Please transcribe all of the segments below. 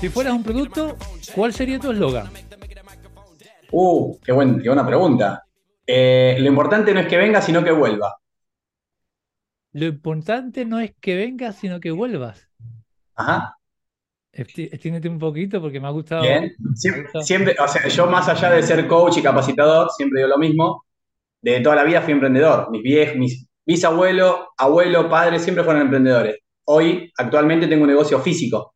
Si fueras un producto, ¿cuál sería tu eslogan? Uh, qué, buen- qué buena pregunta. Eh, lo importante no es que venga, sino que vuelva. Lo importante no es que vengas, sino que vuelvas. Ajá. Extiéndete un poquito porque me ha gustado. Bien. Siempre, gustado. siempre, o sea, yo más allá de ser coach y capacitador, siempre digo lo mismo. De toda la vida fui emprendedor. Mis viejos, mis bisabuelos, abuelo, padres, siempre fueron emprendedores. Hoy, actualmente, tengo un negocio físico,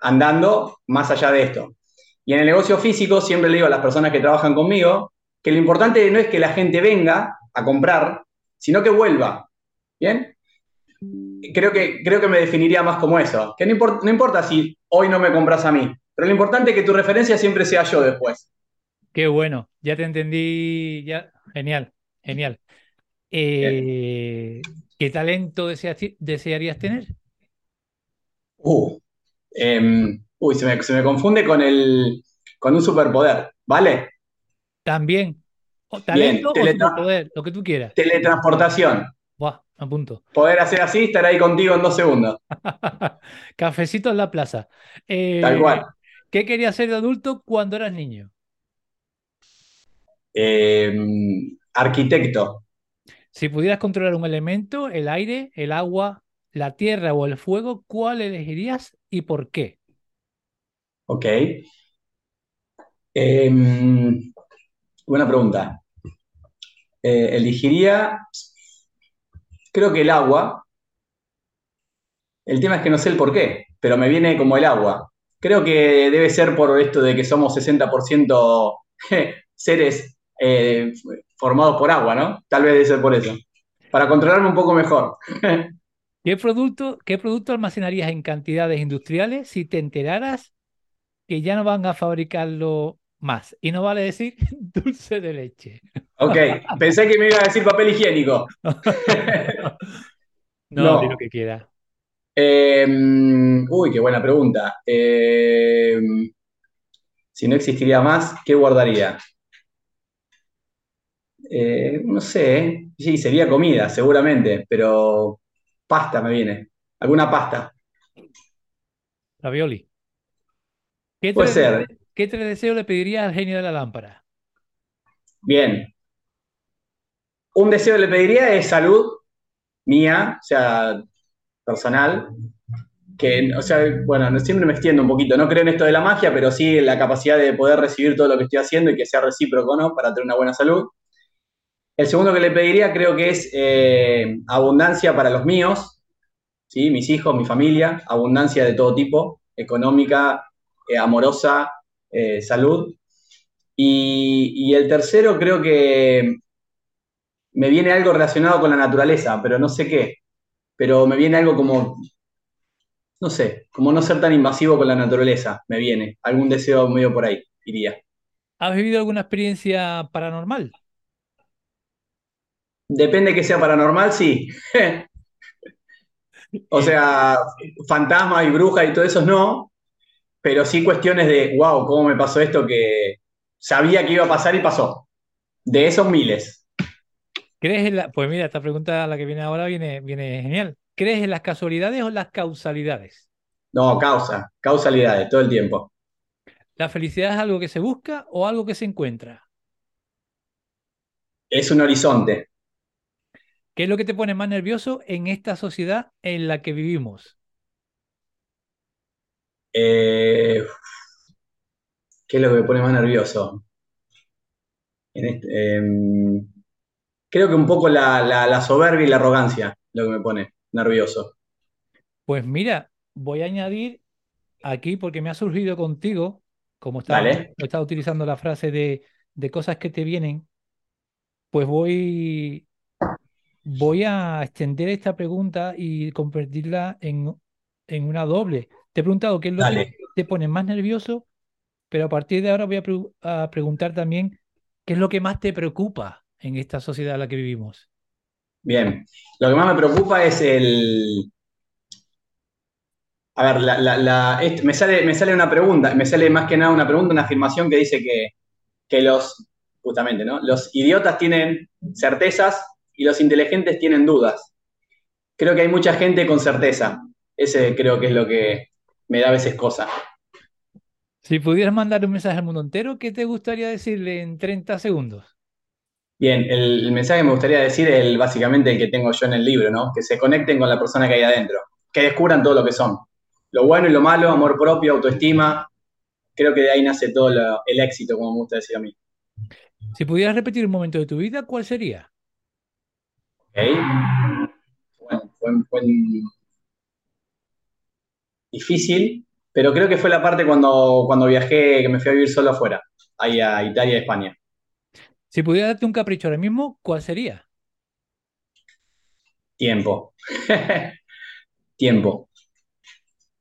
andando más allá de esto. Y en el negocio físico siempre le digo a las personas que trabajan conmigo que lo importante no es que la gente venga a comprar, sino que vuelva. ¿Bien? Creo que, creo que me definiría más como eso. Que no, import- no importa si hoy no me compras a mí, pero lo importante es que tu referencia siempre sea yo después. Qué bueno, ya te entendí, ya, genial, genial. Eh, ¿qué talento deseas- desearías tener? Uh, em, uy, se me, se me confunde con el, con un superpoder, ¿vale? También, o Bien, talento o teletra- superpoder, lo que tú quieras. teletransportación. Buah, me apunto. Poder hacer así, estar ahí contigo en dos segundos. Cafecito en la plaza. Eh, Tal cual. ¿qué querías ser de adulto cuando eras niño? Em, arquitecto. Si pudieras controlar un elemento, el aire, el agua, la tierra o el fuego, ¿cuál elegirías y por qué? Ok. Em, buena pregunta. Eh, elegiría, creo que el agua. El tema es que no sé el por qué, pero me viene como el agua. Creo que debe ser por esto de que somos 60% seres eh, formados por agua, ¿no? Tal vez debe ser por eso. Para controlarme un poco mejor. ¿Qué producto, qué producto almacenarías en cantidades industriales si te enteraras que ya no van a fabricarlo más? Y no vale decir dulce de leche. Ok, pensé que me iba a decir papel higiénico. No, No. lo que quieras. Eh, uy, qué buena pregunta. Eh, si no existiría más, ¿qué guardaría? Eh, no sé, ¿eh? sí, sería comida, seguramente, pero pasta me viene. ¿Alguna pasta? Ravioli. ¿Qué Puede tres, ser. qué tres deseos le pedirías al genio de la lámpara? Bien. Un deseo le pediría es salud mía, o sea, personal. Que, o sea, bueno, no- siempre me extiendo un poquito. No creo en esto de la magia, pero sí en la capacidad de poder recibir todo lo que estoy haciendo y que sea recíproco, ¿no? Para tener una buena salud. El segundo que le pediría creo que es eh, abundancia para los míos, ¿sí? mis hijos, mi familia, abundancia de todo tipo, económica, eh, amorosa, eh, salud. Y, y el tercero creo que me viene algo relacionado con la naturaleza, pero no sé qué. Pero me viene algo como, no sé, como no ser tan invasivo con la naturaleza, me viene. Algún deseo medio por ahí, iría. ¿Has vivido alguna experiencia paranormal? Depende que sea paranormal, sí. O sea, fantasmas y brujas y todo eso no, pero sí cuestiones de, wow, ¿cómo me pasó esto que sabía que iba a pasar y pasó? De esos miles. ¿Crees en la... Pues mira, esta pregunta, la que viene ahora, viene, viene genial. ¿Crees en las casualidades o las causalidades? No, causa, causalidades, todo el tiempo. ¿La felicidad es algo que se busca o algo que se encuentra? Es un horizonte. ¿Qué es lo que te pone más nervioso en esta sociedad en la que vivimos? Eh, ¿qué es lo que me pone más nervioso? En este- em, creo que un poco la, la- la soberbia y la arrogancia, lo que me pone nervioso. Pues mira, voy a añadir aquí, porque me ha surgido contigo, como estaba utilizando la frase de, de cosas que te vienen, pues voy, voy a extender esta pregunta y convertirla en, en una doble. Te he preguntado qué es lo que te pone más nervioso, pero a partir de ahora voy a, pre- a preguntar también qué es lo que más te preocupa en esta sociedad en la que vivimos. Bien. Lo que más me preocupa es el. A ver, la- la- la- me sale, me sale una pregunta, me sale más que nada una pregunta, una afirmación que dice que, que los, justamente, ¿no? Los idiotas tienen certezas y los inteligentes tienen dudas. Creo que hay mucha gente con certeza. Ese creo que es lo que, me da a veces cosa. Si pudieras mandar un mensaje al mundo entero, ¿qué te gustaría decirle en 30 segundos? Bien, el, el mensaje que me gustaría decir es el, básicamente el que tengo yo en el libro, ¿no? Que se conecten con la persona que hay adentro, que descubran todo lo que son. Lo bueno y lo malo, amor propio, autoestima. Creo que de ahí nace todo lo- el éxito, como me gusta decir a mí. Si pudieras repetir un momento de tu vida, ¿cuál sería? Bueno, fue, fue difícil, pero creo que fue la parte cuando, cuando viajé, que me fui a vivir solo afuera, ahí a Italia y España. Si pudieras darte un capricho ahora mismo, ¿cuál sería? Tiempo. Tiempo.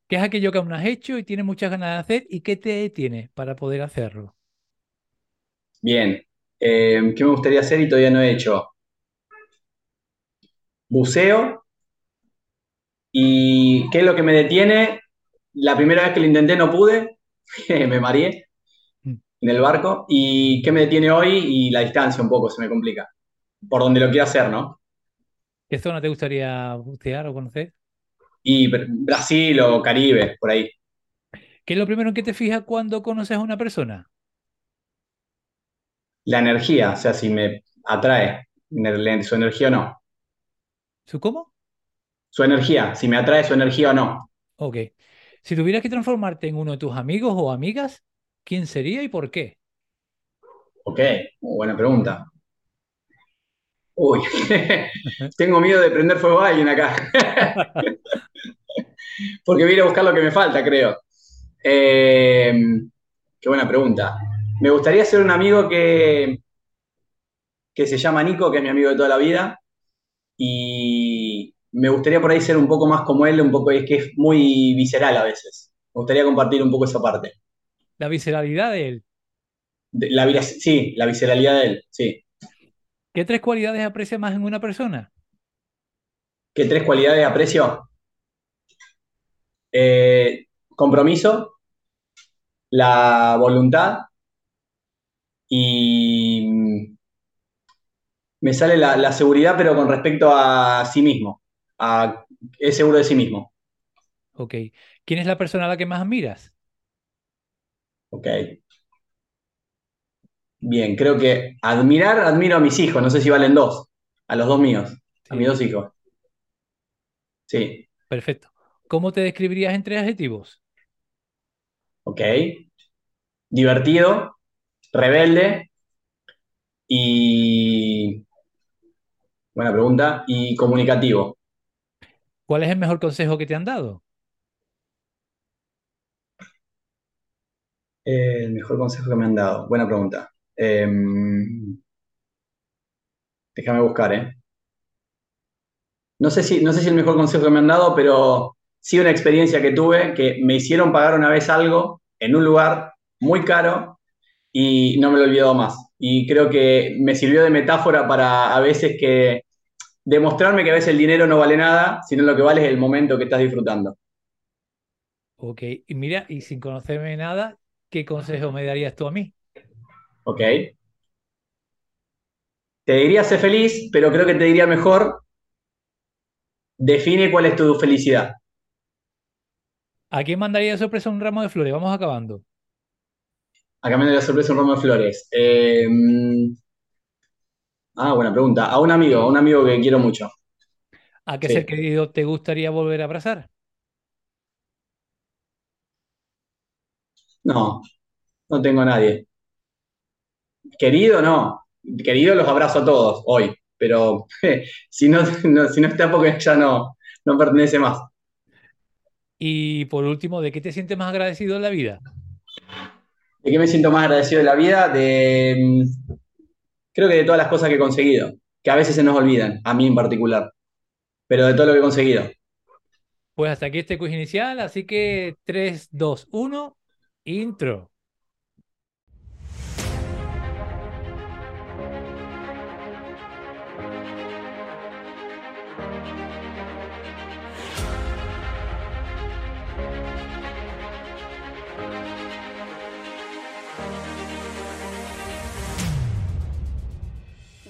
¿Qué es aquello que aún no has hecho y tienes muchas ganas de hacer y qué te detiene para poder hacerlo? Bien. Eh, ¿qué me gustaría hacer y todavía no he hecho? Buceo. ¿Y qué es lo que me detiene? La primera vez que lo intenté no pude, me mareé Mm. en el barco. ¿Y qué me detiene hoy? Y la distancia un poco se me complica. Por donde lo quiero hacer, ¿no? ¿Qué zona te gustaría bucear o conocer? Y Br- Brasil o Caribe, por ahí. ¿Qué es lo primero en que te fijas cuando conoces a una persona? La energía, o sea, si me atrae su energía o no. ¿Su cómo? Su energía, si me atrae su energía o no. Ok. Si tuvieras que transformarte en uno de tus amigos o amigas, ¿quién sería y por qué? Ok, buena pregunta. Uy, tengo miedo de prender fuego a alguien acá, porque voy a ir a buscar lo que me falta, creo. Eh, qué buena pregunta. Me gustaría ser un amigo que, que se llama Nico, que es mi amigo de toda la vida, y me gustaría por ahí ser un poco más como él, un poco, es que es muy visceral a veces. Me gustaría compartir un poco esa parte. La visceralidad de él. De- La, sí, la visceralidad de él, sí. ¿Qué tres cualidades aprecia más en una persona? ¿Qué tres cualidades aprecio? Eh, compromiso, la voluntad y me sale la, la seguridad, pero con respecto a sí mismo. A- es seguro de sí mismo. Ok. ¿Quién es la persona a la que más admiras? Ok. Bien, creo que admirar, admiro a mis hijos. No sé si valen dos. A los dos míos. A mis dos hijos. Sí. Perfecto. ¿Cómo te describirías en tres adjetivos? Ok. Divertido, rebelde y. Buena pregunta. Y comunicativo. ¿Cuál es el mejor consejo que te han dado? Eh, el mejor consejo que me han dado. Buena pregunta. Em, déjame buscar, ¿eh? No sé si, no sé si el mejor consejo que me han dado, pero sí una experiencia que tuve que me hicieron pagar una vez algo en un lugar muy caro y no me lo he olvidado más. Y creo que me sirvió de metáfora para a veces que demostrarme que a veces el dinero no vale nada, sino lo que vale es el momento que estás disfrutando. Ok. Y mira, y sin conocerme nada, ¿qué consejo me darías tú a mí? ¿Ok? Te diría ser feliz, pero creo que te diría mejor, define cuál es tu felicidad. ¿A quién mandaría de sorpresa un ramo de flores? Vamos acabando. Acá me da la sorpresa un ramo de flores. Eh, ah, buena pregunta. A un amigo, a un amigo que quiero mucho. ¿A qué Sí. ser querido te gustaría volver a abrazar? No, no tengo a nadie. Querido, no. Querido los abrazo a todos hoy, pero si no, no- si no está porque ya no, no pertenece más. Y por último, ¿de qué te sientes más agradecido en la vida? ¿De qué me siento más agradecido de la vida? De, mm, creo que de todas las cosas que he conseguido, que a veces se nos olvidan, a mí en particular, pero de todo lo que he conseguido. Pues hasta aquí este quiz inicial, así que 3, 2, 1, intro.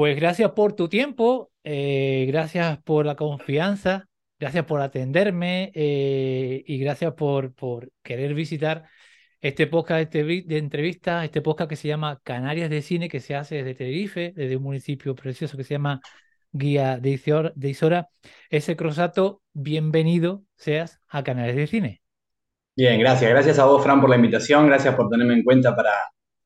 Pues gracias por tu tiempo, eh, gracias por la confianza, gracias por atenderme eh, y gracias por, por querer visitar este podcast de entrevista, este podcast que se llama Canarias de Cine, que se hace desde Tenerife, desde un municipio precioso que se llama Guía de Isora. Ese crosato, bienvenido seas a Canarias de Cine. Bien, gracias. Gracias a vos, Fran, por la invitación. Gracias por tenerme en cuenta para,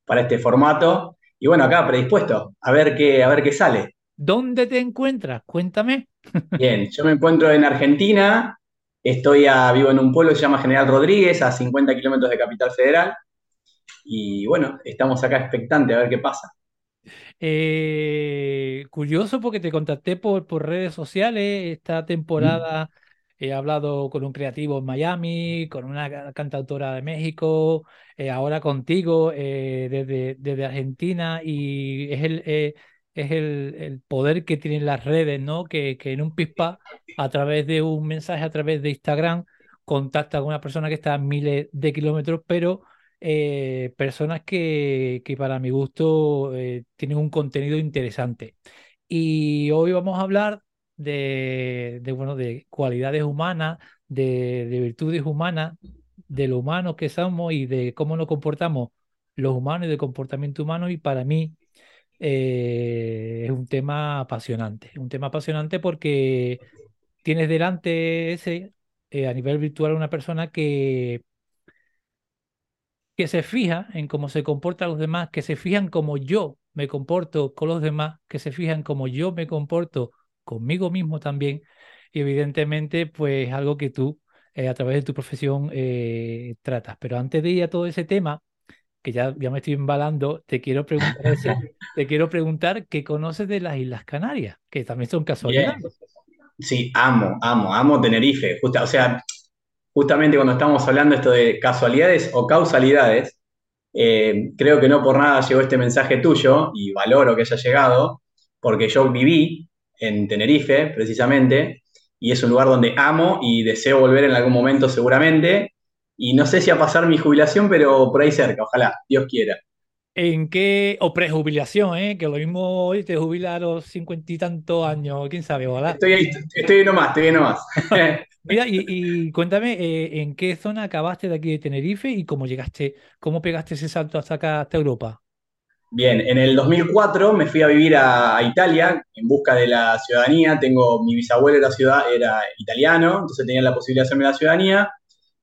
para este formato. Y bueno, acá predispuesto a ver qué, a ver qué sale. ¿Dónde te encuentras? Cuéntame. Bien, yo me encuentro en Argentina, estoy a, vivo en un pueblo que se llama General Rodríguez, a 50 kilómetros de Capital Federal, y bueno, estamos acá expectantes a ver qué pasa. Eh, curioso porque te contacté por, por redes sociales esta temporada. He hablado con un creativo en Miami, con una cantautora de México, eh, ahora contigo eh, desde, desde, Argentina y es el, eh, es el, poder que tienen las redes, ¿no? Que, que, en un pispa, a través de un mensaje, a través de Instagram, contacta con una persona que está a miles de kilómetros, pero personas que, que, para mi gusto tienen un contenido interesante. Y hoy vamos a hablar de, bueno, de cualidades humanas, de, de, virtudes humanas, de lo humanos que somos y de cómo nos comportamos los humanos y del comportamiento humano. Y para mí eh, es un tema apasionante. Un tema apasionante porque tienes delante ese, eh, a nivel virtual, una persona que que se fija en cómo se comportan los demás, que se fijan como yo me comporto con los demás, que se fijan como yo me comporto conmigo mismo también. Y evidentemente, pues algo que tú eh, a través de tu profesión eh, tratas. Pero antes de ir a todo ese tema, que ya, ya me estoy embalando, te quiero preguntar te quiero preguntar qué conoces de las Islas Canarias, que también son casualidades. Sí, amo, amo, amo Tenerife. o sea, justamente cuando estamos hablando esto de casualidades o causalidades, eh, creo que no por nada llegó este mensaje tuyo y valoro que haya llegado, porque yo viví en Tenerife, precisamente, y es un lugar donde amo y deseo volver en algún momento seguramente. Y no sé si a pasar mi jubilación, pero por ahí cerca, ojalá, Dios quiera. ¿En qué? O prejubilación, ¿eh? Que lo mismo hoy te jubila a los cincuenta y tantos años, quién sabe, ojalá. Estoy ahí, estoy nomás, estoy nomás. Mira, y, cuéntame, eh, ¿en qué zona acabaste de aquí de Tenerife y cómo llegaste, cómo pegaste ese salto hasta acá, hasta Europa? Bien, en el 2004 me fui a vivir a, Italia en busca de la ciudadanía. Tengo, mi bisabuelo era, ciudad, era italiano, entonces tenía la posibilidad de hacerme la ciudadanía.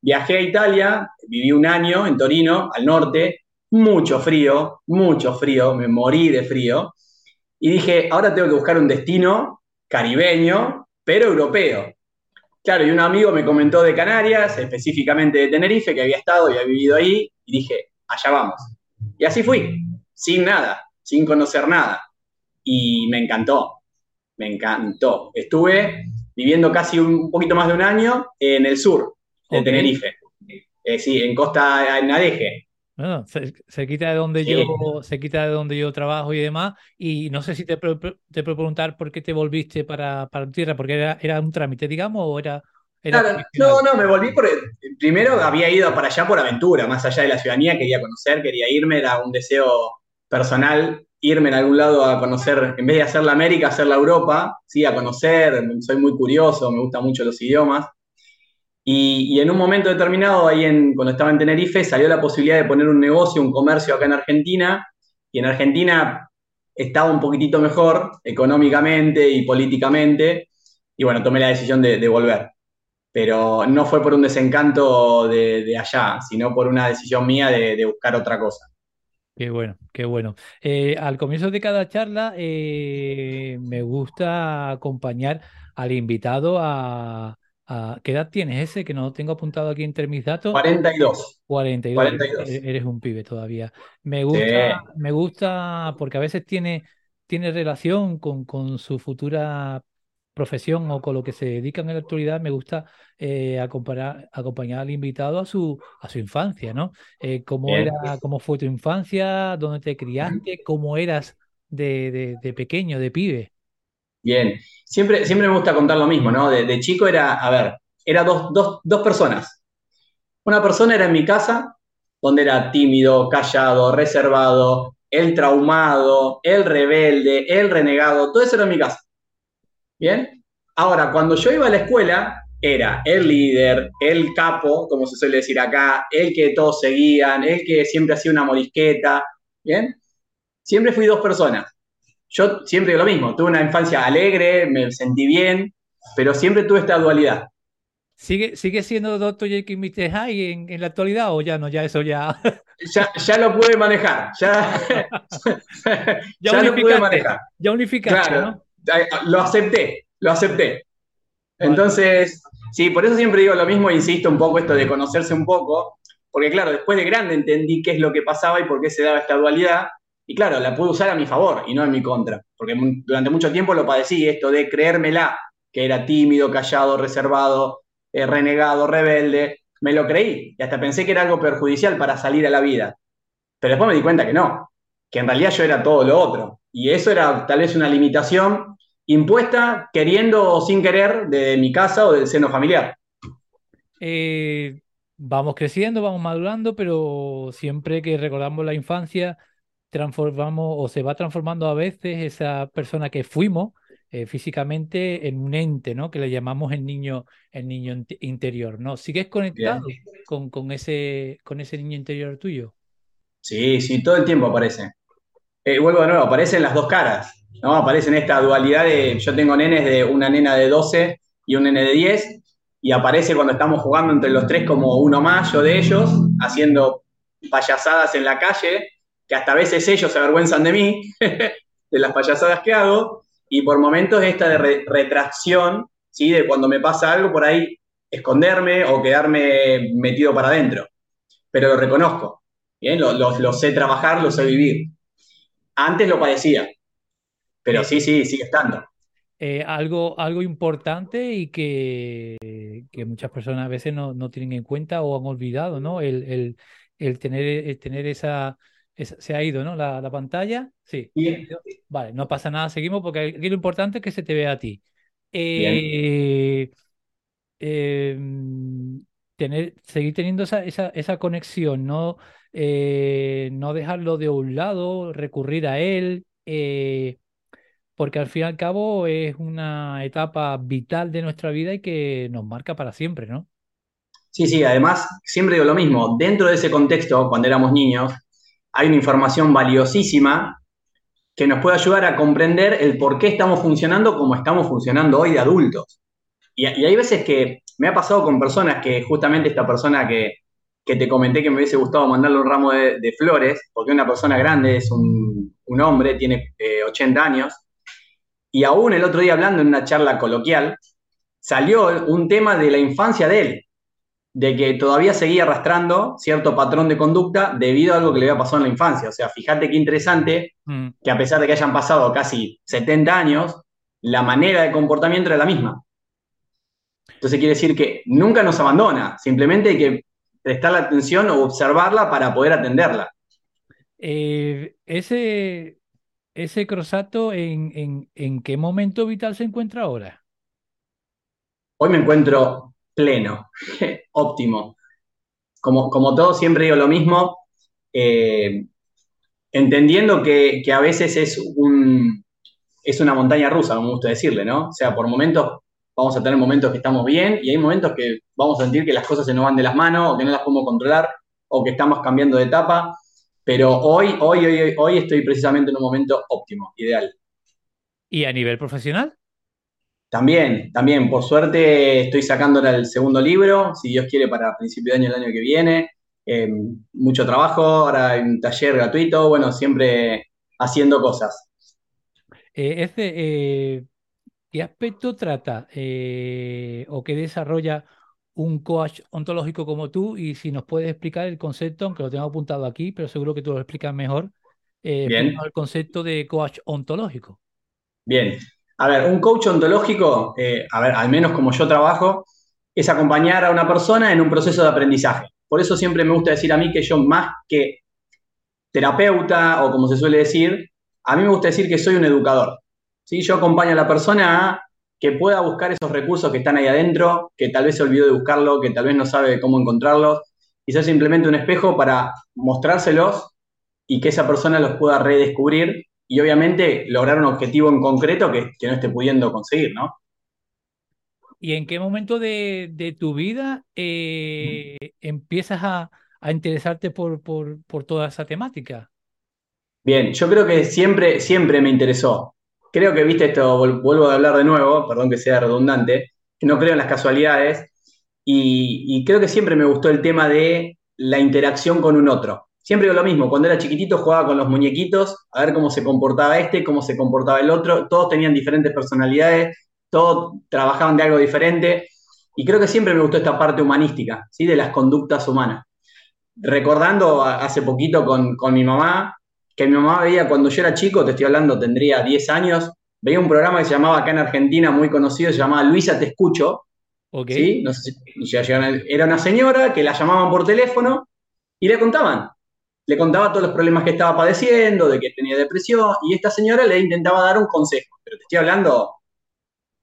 Viajé a Italia, viví un año en Torino, al norte, mucho frío, mucho frío, me morí de frío. Y dije, ahora tengo que buscar un destino caribeño, pero europeo. Claro, y un amigo me comentó de Canarias, específicamente de Tenerife, que había estado y había vivido ahí, y dije, allá vamos. Y así fui sin nada, sin conocer nada. Y me encantó, me encantó. Estuve viviendo casi un poquito más de un año en el sur de Tenerife. Eh, sí, en Costa, en Adeje. Bueno, se, quita de donde yo se quita de donde yo trabajo y demás y no sé si te, te puedo preguntar por qué te volviste para, para tierra porque era, era un trámite digamos o era, no no me volví por primero había ido para allá por aventura más allá de la ciudadanía quería conocer quería irme era un deseo personal irme en algún lado a conocer, en vez de hacer la América, hacer la Europa, ¿sí? a conocer, soy muy curioso, me gustan mucho los idiomas. Y, en un momento determinado, ahí en, cuando estaba en Tenerife, salió la posibilidad de poner un negocio, un comercio acá en Argentina. Y en Argentina, estaba un poquitito mejor económicamente y políticamente, y bueno, tomé la decisión de, volver. Pero no fue por un desencanto de, allá, sino por una decisión mía de, buscar otra cosa. Qué bueno, qué bueno. Eh, al comienzo de cada charla eh, me gusta acompañar al invitado a, ¿Qué edad tienes ese que no tengo apuntado aquí entre mis datos? 42. 42. Eres un pibe todavía. Me gusta, me gusta porque a veces tiene, tiene relación con, con su futura profesión o con lo que se dedica en la actualidad, me gusta eh, acompañar, acompañar, al invitado a su, a su infancia, ¿no? Eh, ¿cómo, era, ¿Cómo fue tu infancia? ¿Dónde te criaste? ¿Cómo eras de, de pequeño, de pibe? Bien, siempre, siempre me gusta contar lo mismo, ¿no? De, chico era, a ver, era dos, dos, personas. Una persona era en mi casa, donde era tímido, callado, reservado, el traumado, el rebelde, el renegado, todo eso era en mi casa. ¿Bien? Ahora, cuando yo iba a la escuela, era el líder, el capo, como se suele decir acá, el que todos seguían, el que siempre hacía una morisqueta, ¿bien? Siempre fui dos personas yo siempre lo mismo, tuve una infancia alegre, me sentí bien, pero siempre tuve esta dualidad. ¿Sigue, sigue siendo Dr. J.K. Mr. High en, en, la actualidad o ya no? Ya eso ya... Ya, ya lo pude manejar, ya, ya, lo pude manejar. Ya unificaste, ¿no? Lo acepté, lo acepté. Entonces, sí, por eso siempre digo lo mismo, insisto un poco esto de conocerse un poco, porque claro, después de grande entendí qué es lo que pasaba y por qué se daba esta dualidad, y claro, la pude usar a mi favor y no en mi contra, porque durante mucho tiempo lo padecí, esto de creérmela, que era tímido, callado, reservado, eh, renegado, rebelde, me lo creí y hasta pensé que era algo perjudicial para salir a la vida. Pero después me di cuenta que no, que en realidad yo era todo lo otro. Y eso era tal vez una limitación impuesta queriendo o sin querer de mi casa o del seno familiar. Eh, vamos creciendo, vamos madurando, pero siempre que recordamos la infancia, transformamos o se va transformando a veces esa persona que fuimos eh, físicamente en un ente, ¿no? Que le llamamos el niño, el niño interior, ¿no? ¿Sigues conectado con, con, ese, con ese niño interior tuyo? Sí, sí, todo el tiempo aparece. Eh, vuelvo de nuevo, aparecen las dos caras, ¿no? Aparecen esta dualidad de, yo tengo nenes de una nena de 12 y un nene de 10, y aparece cuando estamos jugando entre los tres como uno más, yo de ellos, haciendo payasadas en la calle, que hasta a veces ellos se avergüenzan de mí, de las payasadas que hago, y por momentos esta de retracción, ¿sí? de cuando me pasa algo por ahí, esconderme o quedarme metido para adentro. Pero lo reconozco, ¿bien? Lo, sé trabajar, lo sé vivir. Antes lo padecía, pero sí, sí, sigue estando. Eh, algo, algo importante y que, que, muchas personas a veces no, no, tienen en cuenta o han olvidado, ¿no? El, el, el tener, el tener esa, se ha ido, ¿no? La, pantalla. Sí. Vale, no pasa nada, seguimos porque aquí lo importante es que se te vea a ti. Eh, em, tener, seguir teniendo esa, esa, conexión, no, eh, no dejarlo de un lado, recurrir a él, eh, porque al fin y al cabo es una etapa vital de nuestra vida y que nos marca para siempre, ¿no? Sí, sí, además siempre digo lo mismo, dentro de ese contexto, cuando éramos niños, hay una información valiosísima que nos puede ayudar a comprender el por qué estamos funcionando como estamos funcionando hoy de adultos. Y, hay veces que me ha pasado con personas que justamente esta persona que, te comenté que me hubiese gustado mandarle un ramo de, flores, porque una persona grande es un, hombre, tiene 80 eh, años, y aún el otro día hablando en una charla coloquial, salió un tema de la infancia de él, de que todavía seguía arrastrando cierto patrón de conducta debido a algo que le había pasado en la infancia. O sea, fíjate qué interesante mm. que a pesar de que hayan pasado casi 70 años, la manera de comportamiento era la misma. Entonces quiere decir que nunca nos abandona, simplemente hay que prestarle atención o observarla para poder atenderla. Eh, ese, ese crosato, ¿en, en qué momento vital se encuentra ahora? Hoy me encuentro pleno, óptimo. Como, como todo, siempre digo lo mismo, eh, entendiendo que, a veces es, un, es una montaña rusa, me gusta decirle, ¿no? O sea, por momentos vamos a tener momentos que estamos bien y hay momentos que vamos a sentir que las cosas se nos van de las manos o que no las podemos controlar o que estamos cambiando de etapa. Pero hoy, hoy, hoy, hoy estoy precisamente en un momento óptimo, ideal. ¿Y a nivel profesional? También, también, por suerte estoy sacando ahora el segundo libro, si Dios quiere, para principio de año, el año que viene. Eh, mucho trabajo, ahora hay un taller gratuito, bueno, siempre haciendo cosas. Eh, eh, ¿qué aspecto trata eh, o qué desarrolla un coach ontológico como tú? Y si nos puedes explicar el concepto, aunque lo tengo apuntado aquí, pero seguro que tú lo explicas mejor, eh, Bien. el concepto de coach ontológico. Bien. A ver, un coach ontológico, eh, a ver, al menos como yo trabajo, es acompañar a una persona en un proceso de aprendizaje. Por eso siempre me gusta decir a mí que yo, más que terapeuta o como se suele decir, a mí me gusta decir que soy un educador. ¿Sí? Yo acompaño a la persona a que pueda buscar esos recursos que están ahí adentro, que tal vez se olvidó de buscarlo, que tal vez no sabe cómo encontrarlos, y soy simplemente un espejo para mostrárselos y que esa persona los pueda redescubrir y obviamente lograr un objetivo en concreto que, que no esté pudiendo conseguir, ¿no? ¿Y en qué momento de, de tu vida eh, empiezas a, a interesarte por, por, por toda esa temática? Bien, yo creo que siempre, siempre me interesó. Creo que, viste, esto vuelvo a hablar de nuevo, perdón que sea redundante, no creo en las casualidades y, creo que siempre me gustó el tema de la interacción con un otro. Siempre lo mismo, cuando era chiquitito jugaba con los muñequitos, a ver cómo se comportaba este, cómo se comportaba el otro, todos tenían diferentes personalidades, todos trabajaban de algo diferente y creo que siempre me gustó esta parte humanística, ¿sí? De las conductas humanas recordando hace poquito con mi mamá, que mi mamá veía cuando yo era chico, te estoy hablando, tendría 10 años, veía un programa que se llamaba acá en Argentina, muy conocido, se llamaba Luisa Te Escucho, ¿Ok? ¿sí? No sé si ya llegaron a- era una señora que la llamaban por teléfono y le contaban. Le contaba todos los problemas que estaba padeciendo, de que tenía depresión, y esta señora le intentaba dar un consejo. Pero te estoy hablando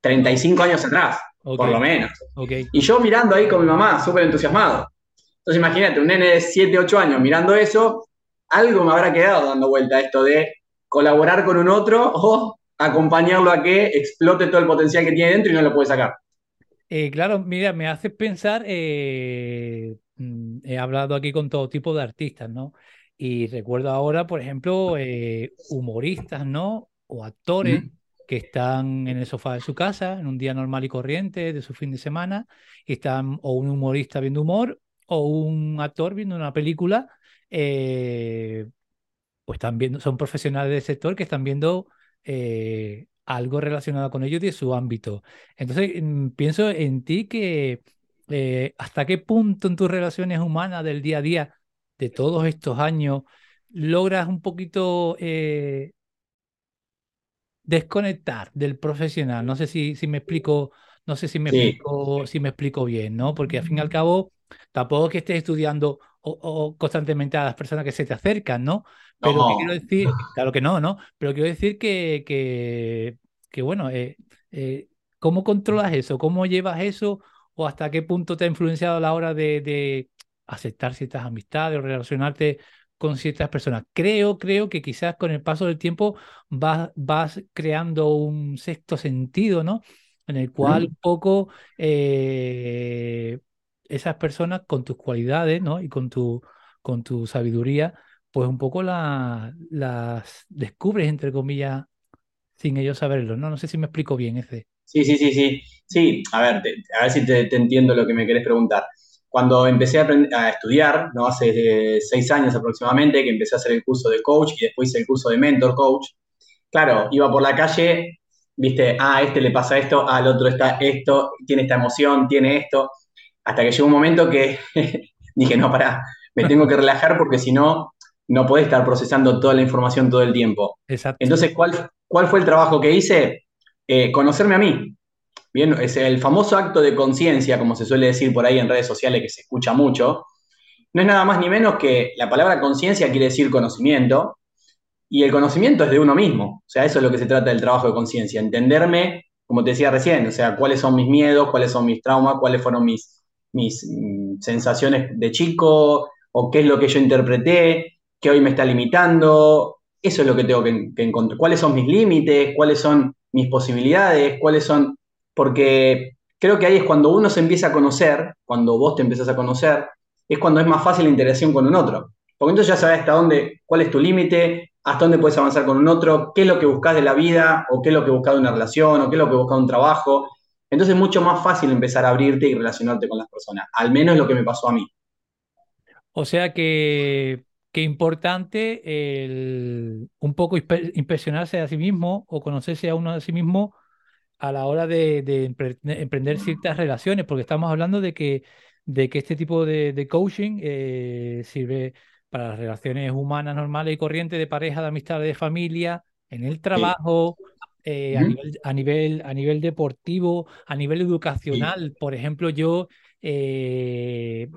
35 años atrás, Ok. por lo menos. Ok. Y yo mirando ahí con mi mamá, súper entusiasmado. Entonces imagínate, un nene de 7, 8 años mirando eso, algo me habrá quedado dando vuelta esto de colaborar con un otro o acompañarlo a que explote todo el potencial que tiene dentro y no lo puede sacar. Eh, claro, mira, me hace pensar, eh, mm, he hablado aquí con todo tipo de artistas, ¿no? Y recuerdo ahora, por ejemplo, eh, humoristas, ¿no? O actores Ujú. que están en el sofá de su casa, en un día normal y corriente de su fin de semana, y están o un humorista viendo humor o un actor viendo una película, eh, pues están viendo, son profesionales del sector que están viendo eh, algo relacionado con ellos de su ámbito. Entonces, mm, pienso en ti que eh, hasta qué punto en tus relaciones humanas del día a día de todos estos años logras un poquito eh, desconectar del profesional. No sé si, si me explico, no sé si me Sí, explico, si me explico bien, ¿no? Porque al fin y al cabo, tampoco es que estés estudiando o, o constantemente a las personas que se te acercan, ¿no? Pero que quiero decir, claro que no, ¿no? Pero quiero decir que, que, que bueno, eh, eh, ¿cómo controlas eso? ¿Cómo llevas eso? ¿O hasta qué punto te ha influenciado a la hora de, de aceptar ciertas amistades o relacionarte con ciertas personas? Creo, creo que quizás con el paso del tiempo vas, vas creando un sexto sentido, ¿no? En el cual un poco eh, esas personas con tus cualidades, ¿no? Y con tu, con tu sabiduría, pues un poco la- las descubres, entre comillas, sin ellos saberlo, ¿no? No sé si me explico bien ese. Sí, sí, sí, sí. Sí, a ver, a ver si te, entiendo lo que me querés preguntar. Cuando empecé a, a estudiar, ¿no? Hace eh, seis años aproximadamente, que empecé a hacer el curso de coach y después el curso de mentor coach, claro, iba por la calle, viste, ah, a este le pasa esto, al otro está esto, tiene esta emoción, tiene esto, hasta que llegó un momento que dije, no, pará, me tengo que relajar porque si no, no podés estar procesando toda la información todo el tiempo. Exacto. Entonces, ¿cuál, cuál fue el trabajo que hice? Eh, conocerme a mí. Bien, es el famoso acto de conciencia, como se suele decir por ahí en redes sociales, que se escucha mucho, no es nada más ni menos que la palabra conciencia quiere decir conocimiento, y el conocimiento es de uno mismo. O sea, eso es lo que se trata del trabajo de conciencia, entenderme, como te decía recién, o sea, cuáles son mis miedos, cuáles son mis traumas, cuáles fueron mis, mis mm, sensaciones de chico, o qué es lo que yo interpreté, que hoy me está limitando. Eso es lo que tengo que, encontrar. ¿Cuáles son mis límites? ¿Cuáles son mis posibilidades? ¿Cuáles son...? Porque creo que ahí es cuando uno se empieza a conocer, cuando vos te empezás a conocer, es cuando es más fácil la interacción con un otro. Porque entonces ya sabes hasta dónde, cuál es tu límite, hasta dónde puedes avanzar con un otro, qué es lo que buscas de la vida, o qué es lo que buscas de una relación, o qué es lo que buscas de un trabajo. Entonces es mucho más fácil empezar a abrirte y relacionarte con las personas. Al menos es lo que me pasó a mí. O sea que, que importante el, un poco impresionarse a sí mismo o conocerse a uno a sí mismo a la hora de, emprender ciertas relaciones, porque estamos hablando de que, de que este tipo de, coaching eh, sirve para las relaciones humanas normales y corrientes de pareja, de amistad, de familia, en el trabajo, eh, a, nivel, a, nivel, a nivel deportivo, a nivel educacional. Por ejemplo, yo eh,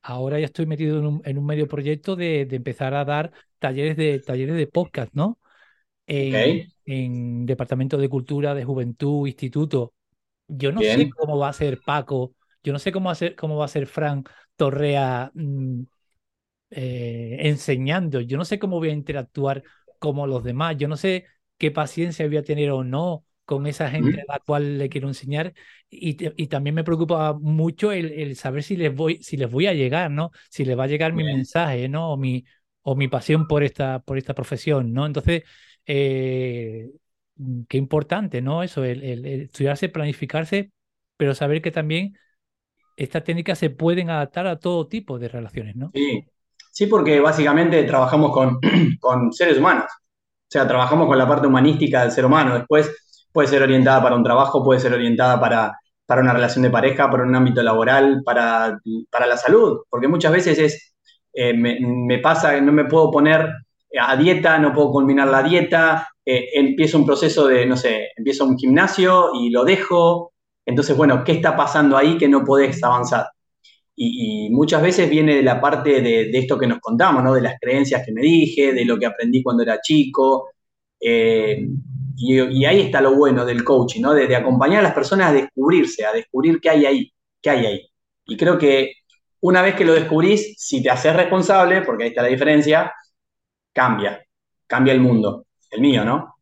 ahora ya estoy metido en un, en un medio proyecto de, de, empezar a dar talleres de, talleres de podcast, ¿no? en, Departamento de Cultura, de Juventud, Instituto. Yo no sé cómo va a ser Paco, yo no sé cómo va a ser, cómo va a ser Fran Torrea mm, eh, enseñando, yo no sé cómo voy a interactuar como los demás, yo no sé qué paciencia voy a tener o no con esa gente a la cual le quiero enseñar. Y, y también me preocupa mucho el, el, saber si les voy si les voy a llegar no si les va a llegar mi mensaje no o mi o mi pasión por esta por esta profesión no entonces eh, qué importante, ¿no? Eso, el, estudiarse, planificarse, pero saber que también estas técnicas se pueden adaptar a todo tipo de relaciones, ¿no? Sí, sí porque básicamente trabajamos con, con seres humanos. O sea, trabajamos con la parte humanística del ser humano. Después puede ser orientada para un trabajo, puede ser orientada para, para una relación de pareja, para un ámbito laboral, para, para la salud. Porque muchas veces es, eh, me, pasa que no me puedo poner a dieta, no puedo culminar la dieta, eh, empiezo un proceso de, no sé, empiezo un gimnasio y lo dejo. Entonces, bueno, ¿qué está pasando ahí que no podés avanzar? Y, muchas veces viene de la parte de, esto que nos contamos, ¿no? De las creencias que me dije, de lo que aprendí cuando era chico. Eh, y, ahí está lo bueno del coaching, ¿no? De, de, acompañar a las personas a descubrirse, a descubrir qué hay ahí, qué hay ahí. Y creo que una vez que lo descubrís, si te haces responsable, porque ahí está la diferencia, cambia, cambia el mundo, el mío, ¿no?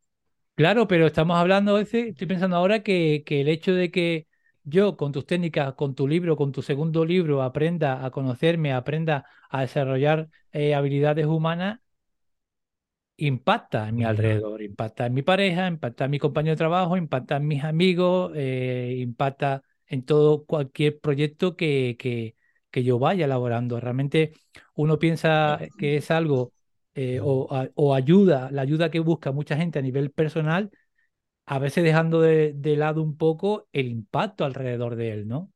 Claro, pero estamos hablando, estoy pensando ahora que, que el hecho de que yo con tus técnicas, con tu libro, con tu segundo libro, aprenda a conocerme, aprenda a desarrollar eh, habilidades humanas, impacta en mi alrededor, impacta en mi pareja, impacta en mi compañero de trabajo, impacta en mis amigos, eh, impacta en todo cualquier proyecto que, que, que, yo vaya elaborando. Realmente uno piensa que es algo eh, o, ayuda, la ayuda que busca mucha gente a nivel personal, a veces dejando de, lado un poco el impacto alrededor de él, ¿no?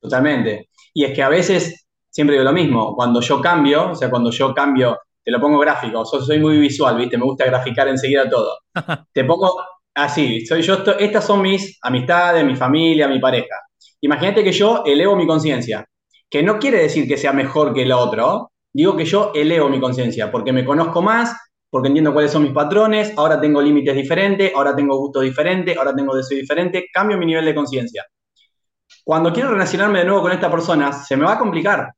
Totalmente. Y es que a veces, siempre digo lo mismo, cuando yo cambio, o sea, cuando yo cambio, te lo pongo gráfico, soy muy visual, ¿viste? Me gusta graficar enseguida todo. te pongo así, soy yo, estas son mis amistades, mi familia, mi pareja. Imagínate que yo elevo mi conciencia, que no quiere decir que sea mejor que el otro, digo que yo elevo mi conciencia porque me conozco más, porque entiendo cuáles son mis patrones, ahora tengo límites diferentes, ahora tengo gustos diferentes, ahora tengo deseo diferente, cambio mi nivel de conciencia. Cuando quiero relacionarme de nuevo con esta persona, se me va a complicar.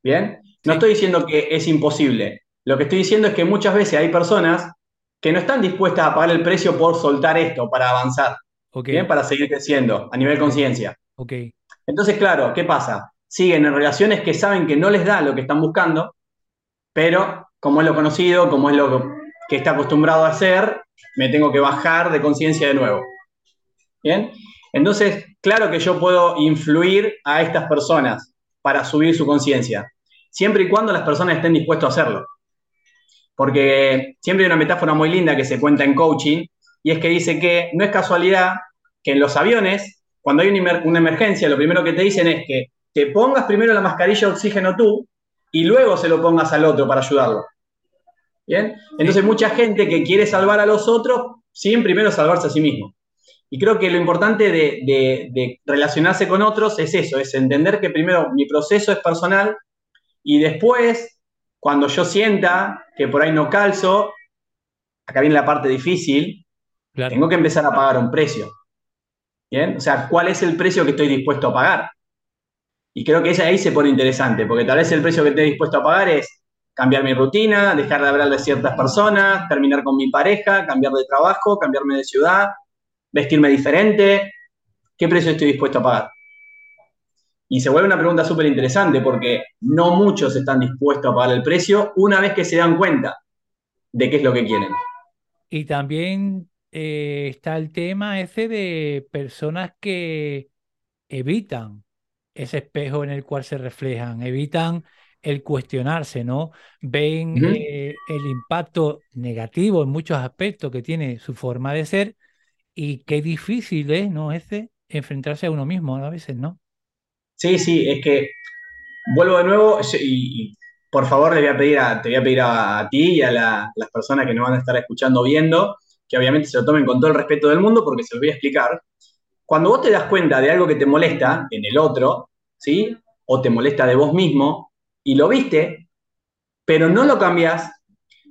¿Bien? No estoy diciendo que es imposible. Lo que estoy diciendo es que muchas veces hay personas que no están dispuestas a pagar el precio por soltar esto, para avanzar. ¿Bien? Para seguir creciendo a nivel conciencia. Okay. Entonces, claro, ¿qué pasa? siguen en relaciones que saben que no les da lo que están buscando, pero como es lo conocido, como es lo que está acostumbrado a hacer, me tengo que bajar de conciencia de nuevo. ¿Bien? Entonces, claro que yo puedo influir a estas personas para subir su conciencia, siempre y cuando las personas estén dispuestas a hacerlo. Porque siempre hay una metáfora muy linda que se cuenta en coaching, y es que dice que no es casualidad que en los aviones, cuando hay una emergencia, lo primero que te dicen es que te pongas primero la mascarilla de oxígeno tú y luego se lo pongas al otro para ayudarlo. ¿Bien? Entonces mucha gente que quiere salvar a los otros, siguen primero salvarse a sí mismo. Y creo que lo importante de, relacionarse con otros es eso, es entender que primero mi proceso es personal y después, cuando yo sienta que por ahí no calzo, acá viene la parte difícil, tengo que empezar a pagar un precio. ¿Bien? O sea, ¿cuál es el precio que estoy dispuesto a pagar? Y creo que ahí se pone interesante, porque tal vez el precio que esté dispuesto a pagar es cambiar mi rutina, dejar de hablar de ciertas personas, terminar con mi pareja, cambiar de trabajo, cambiarme de ciudad, vestirme diferente. ¿Qué precio estoy dispuesto a pagar? Y se vuelve una pregunta súper interesante porque no muchos están dispuestos a pagar el precio una vez que se dan cuenta de qué es lo que quieren. Y también eh, está el tema ese de personas que evitan ese espejo en el cual se reflejan, evitan el cuestionarse, ¿no? Ven eh, el impacto negativo en muchos aspectos que tiene su forma de ser y qué difícil es, ¿no? Ese enfrentarse a uno mismo a veces, ¿no? Sí, sí, es que vuelvo de nuevo y, por favor le voy a pedir a, te voy a pedir a, ti y a las personas que nos van a estar escuchando viendo que obviamente se lo tomen con todo el respeto del mundo porque se lo voy a explicar. Cuando vos te das cuenta de algo que te molesta en el otro, ¿sí? O te molesta de vos mismo y lo viste, pero no lo cambias,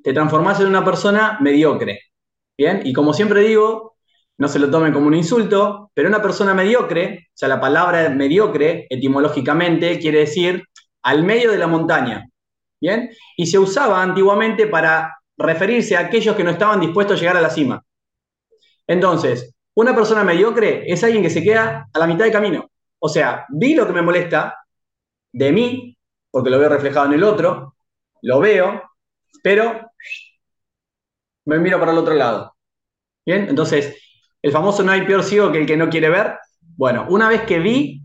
te transformás en una persona mediocre. ¿Bien? Y como siempre digo, no se lo tomen como un insulto, pero una persona mediocre, o sea, la palabra mediocre etimológicamente quiere decir al medio de la montaña. ¿Bien? Y se usaba antiguamente para referirse a aquellos que no estaban dispuestos a llegar a la cima. Entonces, una persona mediocre es alguien que se queda a la mitad de camino. O sea, vi lo que me molesta de mí, porque lo veo reflejado en el otro, lo veo, pero me miro para el otro lado. Bien, entonces, el famoso no hay peor ciego que el que no quiere ver. Bueno, una vez que vi,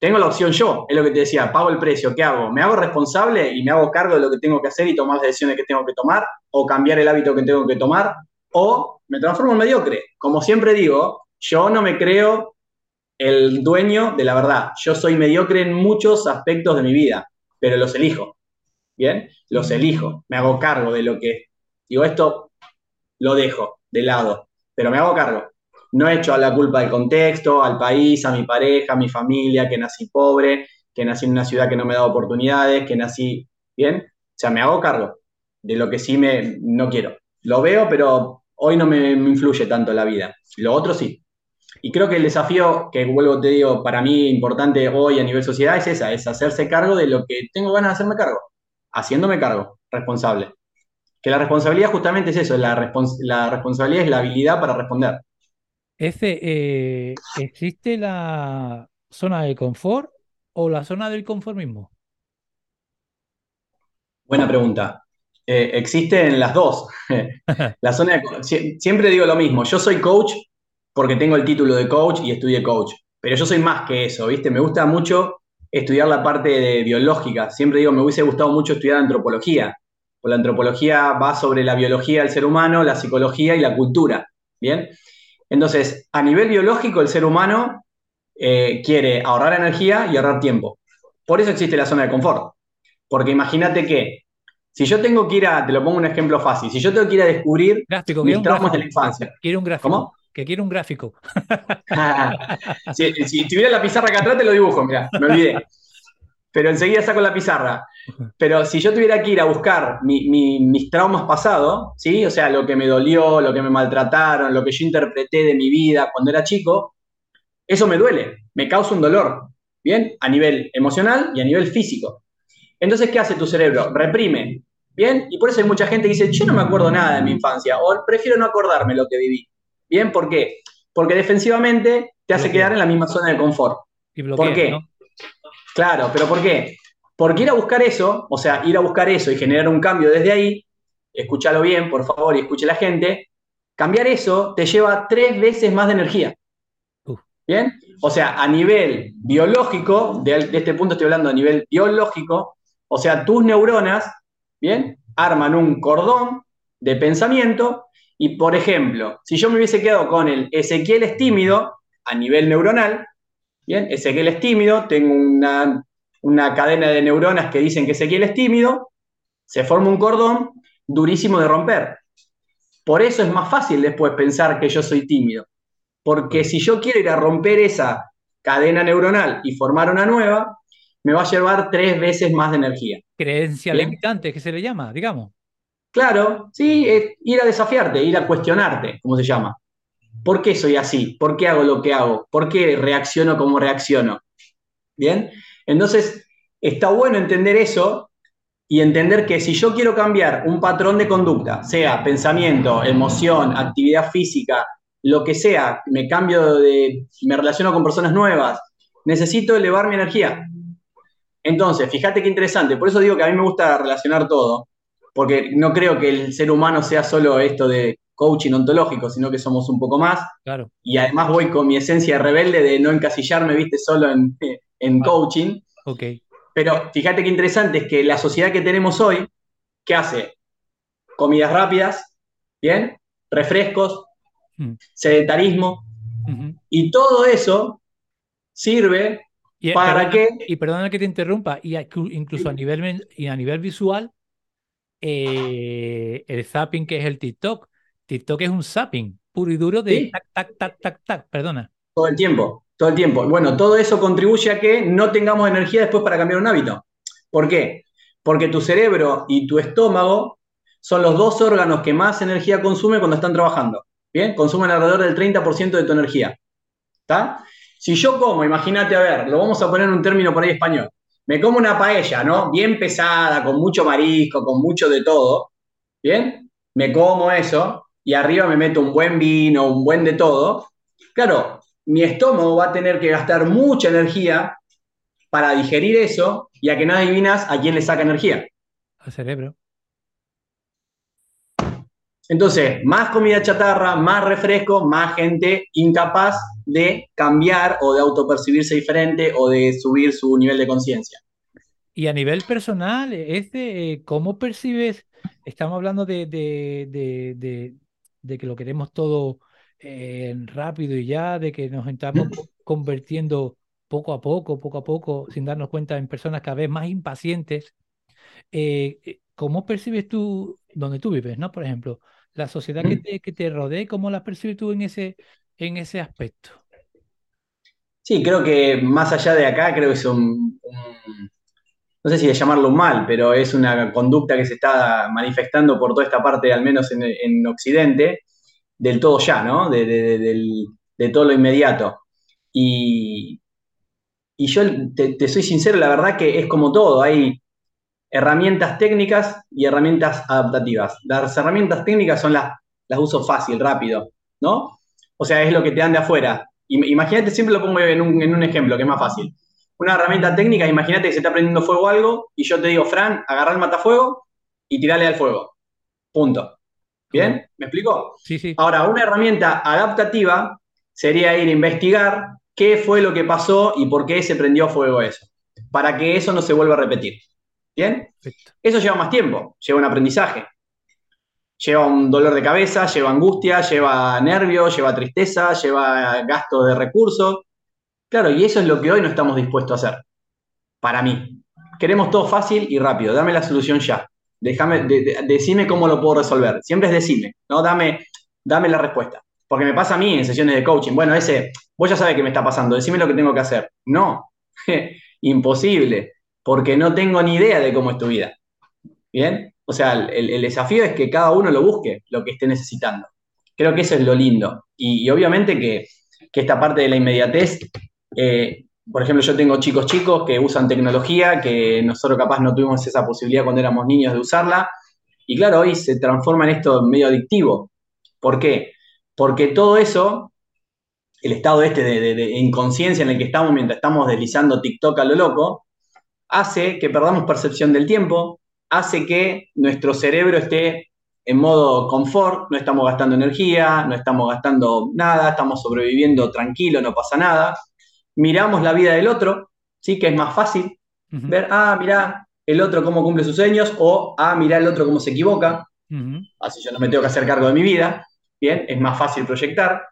tengo la opción yo, es lo que te decía, pago el precio, ¿qué hago? ¿Me hago responsable y me hago cargo de lo que tengo que hacer y tomar las decisiones que tengo que tomar? ¿O cambiar el hábito que tengo que tomar? ¿O me transformo en mediocre? Como siempre digo, yo no me creo el dueño de la verdad. Yo soy mediocre en muchos aspectos de mi vida, pero los elijo. ¿Bien? Los elijo. Me hago cargo de lo que... Digo, esto lo dejo de lado, pero me hago cargo no he hecho a la culpa del contexto, al país, a mi pareja, a mi familia, que nací pobre, que nací en una ciudad que no me da oportunidades, que nací bien. O sea, me hago cargo de lo que sí me no quiero. Lo veo, pero hoy no me, influye tanto la vida. Lo otro sí. Y creo que el desafío que vuelvo te digo para mí importante hoy a nivel sociedad es esa, es hacerse cargo de lo que tengo ganas de hacerme cargo, haciéndome cargo, responsable. Que la responsabilidad justamente es eso, la, la responsabilidad es la habilidad para responder. Eh, ¿existe la zona de confort o la zona del conformismo? Buena pregunta. Eh, existen las dos. la zona siempre digo lo mismo. Yo soy coach porque tengo el título de coach y estudié coach. Pero yo soy más que eso, ¿viste? Me gusta mucho estudiar la parte de biológica. Siempre digo, me hubiese gustado mucho estudiar antropología. Porque la antropología va sobre la biología del ser humano, la psicología y la cultura. ¿Bien? Entonces, a nivel biológico, el ser humano eh, quiere ahorrar energía y ahorrar tiempo. Por eso existe la zona de confort. Porque imagínate que si yo tengo que ir a, te lo pongo un ejemplo fácil, si yo tengo que ir a descubrir gráfico, mis traumas de la infancia. Quiero un gráfico. ¿Cómo? Que quiero un gráfico. si, si, tuviera la pizarra acá atrás, te lo dibujo, mira, me olvidé. Pero enseguida saco la pizarra. Pero si yo tuviera que ir a buscar mis traumas pasados, ¿sí? O sea, lo que me dolió, lo que me maltrataron, lo que yo interpreté de mi vida cuando era chico, eso me duele, me causa un dolor, ¿bien? A nivel emocional y a nivel físico. Entonces, ¿qué hace tu cerebro? Reprime, ¿bien? Y por eso hay mucha gente que dice, yo no me acuerdo nada de mi infancia, o prefiero no acordarme lo que viví. ¿Bien? ¿Por qué? Porque defensivamente te hace quedar en la misma zona de confort. ¿Por qué? Claro, pero ¿por qué? Porque ir a buscar eso, o sea, ir a buscar eso y generar un cambio desde ahí, escúchalo bien, por favor, y escuche la gente, cambiar eso te lleva tres veces más de energía. ¿Bien? O sea, a nivel biológico, de, este punto estoy hablando a nivel biológico, o sea, tus neuronas, ¿bien? Arman un cordón de pensamiento y, por ejemplo, si yo me hubiese quedado con el Ezequiel es tímido a nivel neuronal, ¿bien? Ezequiel es tímido, tengo una una cadena de neuronas que dicen que Ezequiel es tímido, se forma un cordón durísimo de romper. Por eso es más fácil después pensar que yo soy tímido. Porque si yo quiero ir a romper esa cadena neuronal y formar una nueva, me va a llevar tres veces más de energía. Creencia limitante, que se le llama, digamos. Claro, sí, ir a desafiarte, ir a cuestionarte, como se llama. ¿Por qué soy así? ¿Por qué hago lo que hago? ¿Por qué reacciono como reacciono? Bien, entonces, está bueno entender eso y entender que si yo quiero cambiar un patrón de conducta, sea pensamiento, emoción, actividad física, lo que sea, me cambio de, me relaciono con personas nuevas, necesito elevar mi energía. Entonces, fíjate qué interesante. Por eso digo que a mí me gusta relacionar todo, porque no creo que el ser humano sea solo esto de coaching ontológico, sino que somos un poco más. Claro. Y además voy con mi esencia rebelde de no encasillarme, viste, solo en, en coaching. Ok. Pero fíjate qué interesante es que la sociedad que tenemos hoy, ¿qué hace? Comidas rápidas, ¿bien? Refrescos, Mm. sedentarismo, y todo eso sirve Y, eh, para perdona- que y perdona que te interrumpa, y incluso a nivel, y a nivel visual, eh, el zapping que es el TikTok. TikTok es un zapping puro y duro de Sí. tac, tac, tac, tac, tac, perdona. todo el tiempo, todo el tiempo. Bueno, todo eso contribuye a que no tengamos energía después para cambiar un hábito. ¿Por qué? Porque tu cerebro y tu estómago son los dos órganos que más energía consumen cuando están trabajando. ¿Bien? Consumen alrededor del 30% de tu energía. ¿Está? Si yo como, imagínate, a ver, lo vamos a poner en un término por ahí español. Me como una paella, ¿no? Bien pesada, con mucho marisco, con mucho de todo. ¿Bien? Me como eso y arriba me meto un buen vino, un buen de todo. Claro, mi estómago va a tener que gastar mucha energía para digerir eso y a que no adivinas a quién le saca energía. Al cerebro. Entonces, más comida chatarra, más refresco, más gente incapaz de cambiar o de autopercibirse diferente o de subir su nivel de conciencia. Y a nivel personal, es de, eh, ¿cómo percibes? Estamos hablando de, de, de, de- de que lo queremos todo eh, rápido y ya, de que nos estamos co- convirtiendo poco a poco, poco a poco, sin darnos cuenta en personas cada vez más impacientes. Eh, eh, ¿cómo percibes tú, donde tú vives, ¿no? Por ejemplo, la sociedad que Mm. te, que te rodea, ¿cómo la percibes tú en ese, en ese aspecto? Sí, creo que más allá de acá, creo que es un, un- no sé si de llamarlo mal, pero es una conducta que se está manifestando por toda esta parte, al menos en, en Occidente, del todo ya, ¿no? De, de- de- del- de todo lo inmediato. Y, y yo te, te soy sincero, la verdad que es como todo, hay herramientas técnicas y herramientas adaptativas. Las herramientas técnicas son las, las uso fácil, rápido, ¿no? O sea, es lo que te dan de afuera. Im- Imagínate, siempre lo pongo en un, en un ejemplo que es más fácil. Una herramienta técnica, imagínate que se está prendiendo fuego algo y yo te digo, Fran, agarra el matafuego y tirale al fuego. Punto. ¿Bien? ¿Me explico? Sí, sí. Ahora, una herramienta adaptativa sería ir a investigar qué fue lo que pasó y por qué se prendió fuego eso, para que eso no se vuelva a repetir. ¿Bien? Perfecto. Eso lleva más tiempo, lleva un aprendizaje. Lleva un dolor de cabeza, lleva angustia, lleva nervios, lleva tristeza, lleva gasto de recursos. Claro, y eso es lo que hoy no estamos dispuestos a hacer. Para mí. Queremos todo fácil y rápido. Dame la solución ya. Déjame, de- de- decime cómo lo puedo resolver. Siempre es decime, ¿no? Dame, dame la respuesta. Porque me pasa a mí en sesiones de coaching. Bueno, ese, vos ya sabés qué me está pasando, decime lo que tengo que hacer. No, imposible, porque no tengo ni idea de cómo es tu vida. ¿Bien? O sea, el, el desafío es que cada uno lo busque, lo que esté necesitando. Creo que eso es lo lindo. Y, obviamente que, que esta parte de la inmediatez, eh, por ejemplo, yo tengo chicos chicos que usan tecnología, que nosotros capaz no tuvimos esa posibilidad cuando éramos niños de usarla, y claro, hoy se transforma en esto medio adictivo. ¿Por qué? Porque todo eso, el estado este de, de- de inconsciencia en el que estamos mientras estamos deslizando TikTok a lo loco, hace que perdamos percepción del tiempo, hace que nuestro cerebro esté en modo confort, no estamos gastando energía, no estamos gastando nada, estamos sobreviviendo tranquilo, no pasa nada. Miramos la vida del otro, ¿sí? que es más fácil ver, ah, mirá el otro cómo cumple sus sueños, o ah, mirá el otro cómo se equivoca, así yo no me tengo que hacer cargo de mi vida, bien, es más fácil proyectar.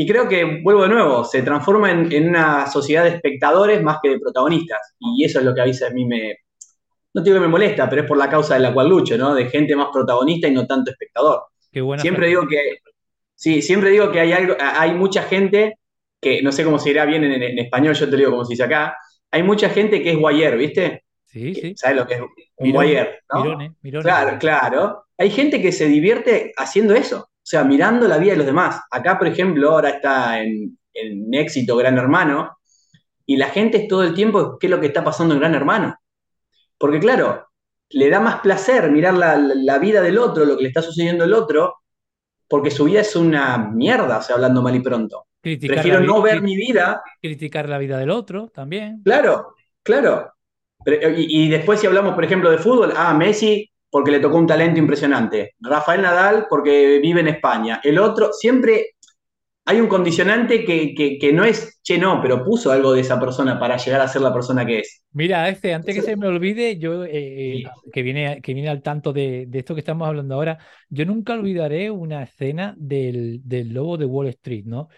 Y creo que, vuelvo de nuevo, se transforma en, en una sociedad de espectadores más que de protagonistas. Y eso es lo que a veces a mí me, no digo que me molesta, pero es por la causa de la cual lucho, ¿no? De gente más protagonista y no tanto espectador. Qué buena Siempre digo que, sí, siempre digo que hay algo, hay mucha gente que, no sé cómo se dirá bien en, en español, yo te lo digo como se dice acá, hay mucha gente que es guayer, ¿viste? Sí, sí. ¿Sabes lo que es un guayer? ¿no? mirones, mirones. Claro, claro. Hay gente que se divierte haciendo eso, sea, mirando la vida de los demás. Acá, por ejemplo, ahora está en, en éxito Gran Hermano, y la gente es todo el tiempo, ¿qué es lo que está pasando en Gran Hermano? Porque claro, le da más placer mirar la, la- la vida del otro, lo que le está sucediendo al otro, porque su vida es una mierda, o sea, hablando mal y pronto. Prefiero no ver mi vida. Criticar la vida del otro también. Claro, claro. Y, y, después si hablamos, por ejemplo, de fútbol, ah, Messi porque le tocó un talento impresionante. Rafael Nadal porque vive en España. El otro, siempre hay un condicionante que, no es, che, no, pero puso algo de esa persona para llegar a ser la persona que es. Mira, este, antes que se me olvide, yo eh, eh, que, viene, que viene al tanto de, esto que estamos hablando ahora, yo nunca olvidaré una escena del, lobo de Wall Street, ¿no?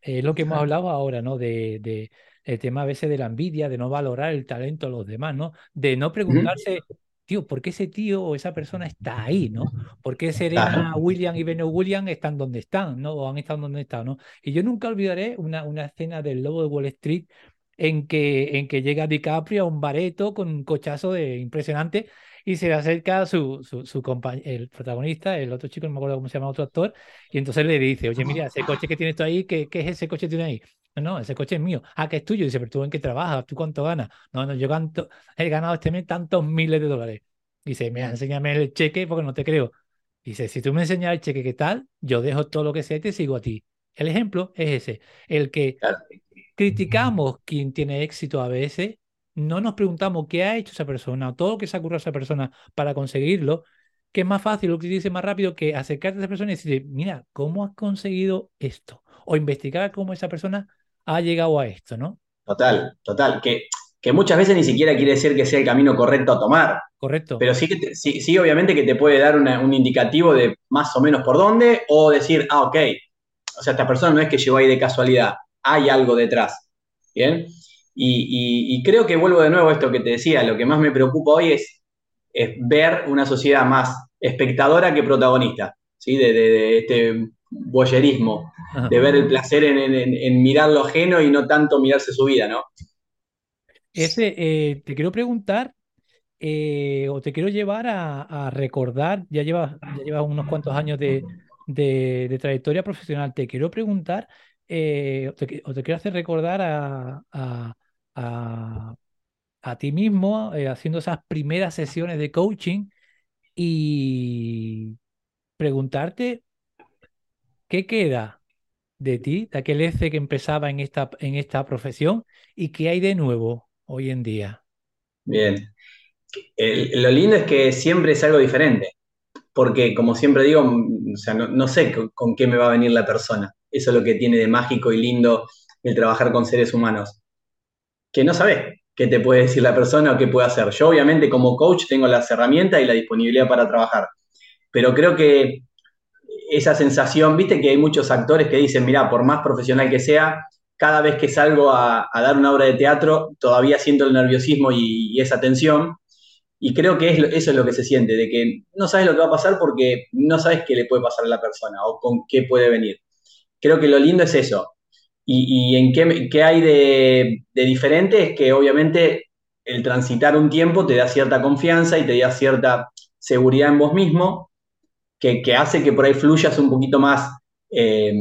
Es lo que hemos hablado ahora, ¿no? De, el tema a veces de la envidia, de no valorar el talento de los demás, ¿no? De no preguntarse, tío, ¿por qué ese tío o esa persona está ahí, no? ¿Por qué Serena William y Beno William están donde están, no? O han estado donde están, ¿no? Y yo nunca olvidaré una, una escena del Lobo de Wall Street en que, en que llega DiCaprio a un bareto con un cochazo de impresionante y se le acerca su, su, su el protagonista, el otro chico, no me acuerdo cómo se llama, otro actor, y entonces le dice, oye, mira, ese coche que tienes tú ahí, ¿qué, qué es ese coche que tienes ahí? No, ese coche es mío. Ah, que es tuyo. Dice, pero tú en qué trabajas, tú cuánto ganas. No, no, yo he ganado este mes tantos miles de dólares. Dice, mira, enséñame el cheque porque no te creo. Dice, si tú me enseñas el cheque, ¿qué tal? Yo dejo todo lo que sé y te sigo a ti. El ejemplo es ese, el que criticamos quien tiene éxito a veces, no nos preguntamos qué ha hecho esa persona o todo lo que se ha ocurrido a esa persona para conseguirlo, que es más fácil, lo que dice más rápido que acercarte a esa persona y decirle, mira, ¿cómo has conseguido esto? O investigar cómo esa persona ha llegado a esto, ¿no? Total, total. Que, que muchas veces ni siquiera quiere decir que sea el camino correcto a tomar. Correcto. Pero sí, que sí, sí, obviamente que te puede dar un indicativo de más o menos por dónde, o decir, ah, ok, o sea, esta persona no es que llegó ahí de casualidad, hay algo detrás. ¿Bien? Y, creo que vuelvo de nuevo a esto que te decía, lo que más me preocupa hoy es, ver una sociedad más espectadora que protagonista, ¿sí? de, este boyerismo, de ver el placer en, mirar lo ajeno y no tanto mirarse su vida, ¿no? Ese, eh, te quiero preguntar, eh, o te quiero llevar a, recordar, ya llevas, ya llevas unos cuantos años de, trayectoria profesional, te quiero preguntar, eh, o, te, quiero hacer recordar a, a ti mismo haciendo esas primeras sesiones de coaching y preguntarte qué queda de ti, de aquel ese que empezaba en esta, en esta profesión y qué hay de nuevo hoy en día. Bien. lo lindo es que siempre es algo diferente, porque como siempre digo, o sea, no, sé con, qué me va a venir la persona. Eso es lo que tiene de mágico y lindo el trabajar con seres humanos, que no sabes qué te puede decir la persona o qué puede hacer. Yo obviamente como coach tengo las herramientas y la disponibilidad para trabajar, pero creo que esa sensación, viste que hay muchos actores que dicen, mira, por más profesional que sea, cada vez que salgo a, dar una obra de teatro, todavía siento el nerviosismo y, esa tensión. Y creo que eso es lo que se siente, de que no sabes lo que va a pasar porque no sabes qué le puede pasar a la persona o con qué puede venir. Creo que lo lindo es eso. Y, en qué, hay de, diferente es que obviamente el transitar un tiempo te da cierta confianza y te da cierta seguridad en vos mismo, que, hace que por ahí fluyas un poquito más eh,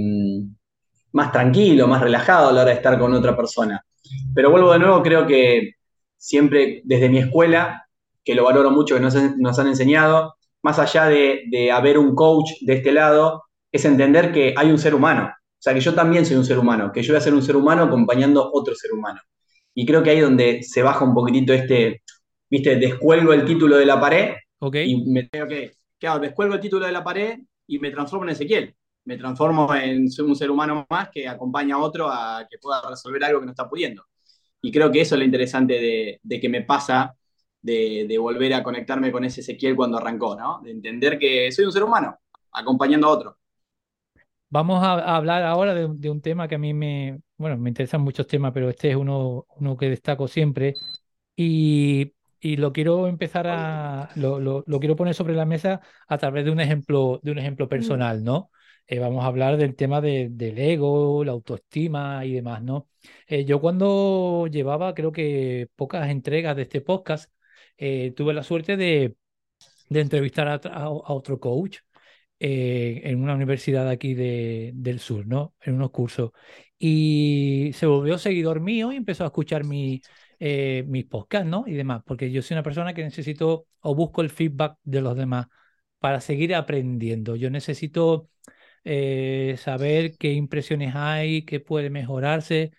más tranquilo, más relajado a la hora de estar con otra persona. Pero vuelvo de nuevo, creo que siempre desde mi escuela, que lo valoro mucho, que nos, han enseñado, más allá de, haber un coach de este lado, es entender que hay un ser humano. O sea, que yo también soy un ser humano, que yo voy a ser un ser humano acompañando otro ser humano. Y creo que ahí es donde se baja un poquitito este, viste, descuelgo el título de la pared y me tengo que, claro, descuelgo el título de la pared y me transformo en Ezequiel me transformo en un ser humano más que acompaña a otro a que pueda resolver algo que no está pudiendo. Y creo que eso es lo interesante de, que me pasa de, volver a conectarme con ese Ezequiel cuando arrancó, ¿no? De entender que soy un ser humano acompañando a otro. Vamos a, hablar ahora de, un tema que a mí me, bueno, me interesan muchos temas, pero este es uno, uno que destaco siempre. Y, lo quiero empezar a, lo, lo, quiero poner sobre la mesa a través de un ejemplo, de un ejemplo personal, ¿no? Eh, vamos a hablar del tema del ego, la autoestima y demás, ¿no? Eh, yo cuando llevaba, creo que pocas entregas de este podcast, eh, tuve la suerte de, entrevistar a, otro coach en una universidad aquí del sur, ¿no? En unos cursos. Y se volvió seguidor mío y empezó a escuchar mi, mis podcasts, ¿no? Y demás, porque yo soy una persona que necesito o busco el feedback de los demás para seguir aprendiendo. Yo necesito eh, saber qué impresiones hay, qué puede mejorarse.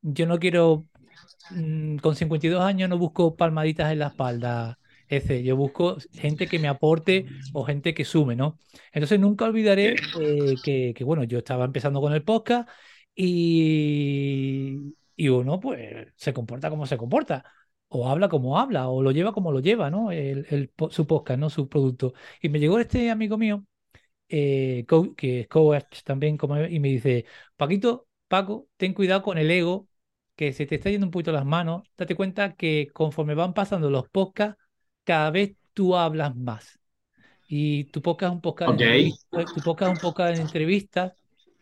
Yo no quiero, mm, con 52 años no busco palmaditas en la espalda, ese, yo busco gente que me aporte o gente que sume, ¿no? Entonces nunca olvidaré eh, que, que, bueno, yo estaba empezando con el podcast y, y uno pues se comporta como se comporta o habla como habla, o lo lleva como lo lleva, ¿no? El, el, su podcast, ¿no? Su producto. Y me llegó este amigo mío, eh, que es coach también, como, y me dice, Paquito, Paco, ten cuidado con el ego, que se te está yendo un poquito las manos. Date cuenta que conforme van pasando los podcasts, cada vez tú hablas más. Y tu podcast es un podcast, okay. tu podcast es un podcast de entrevistas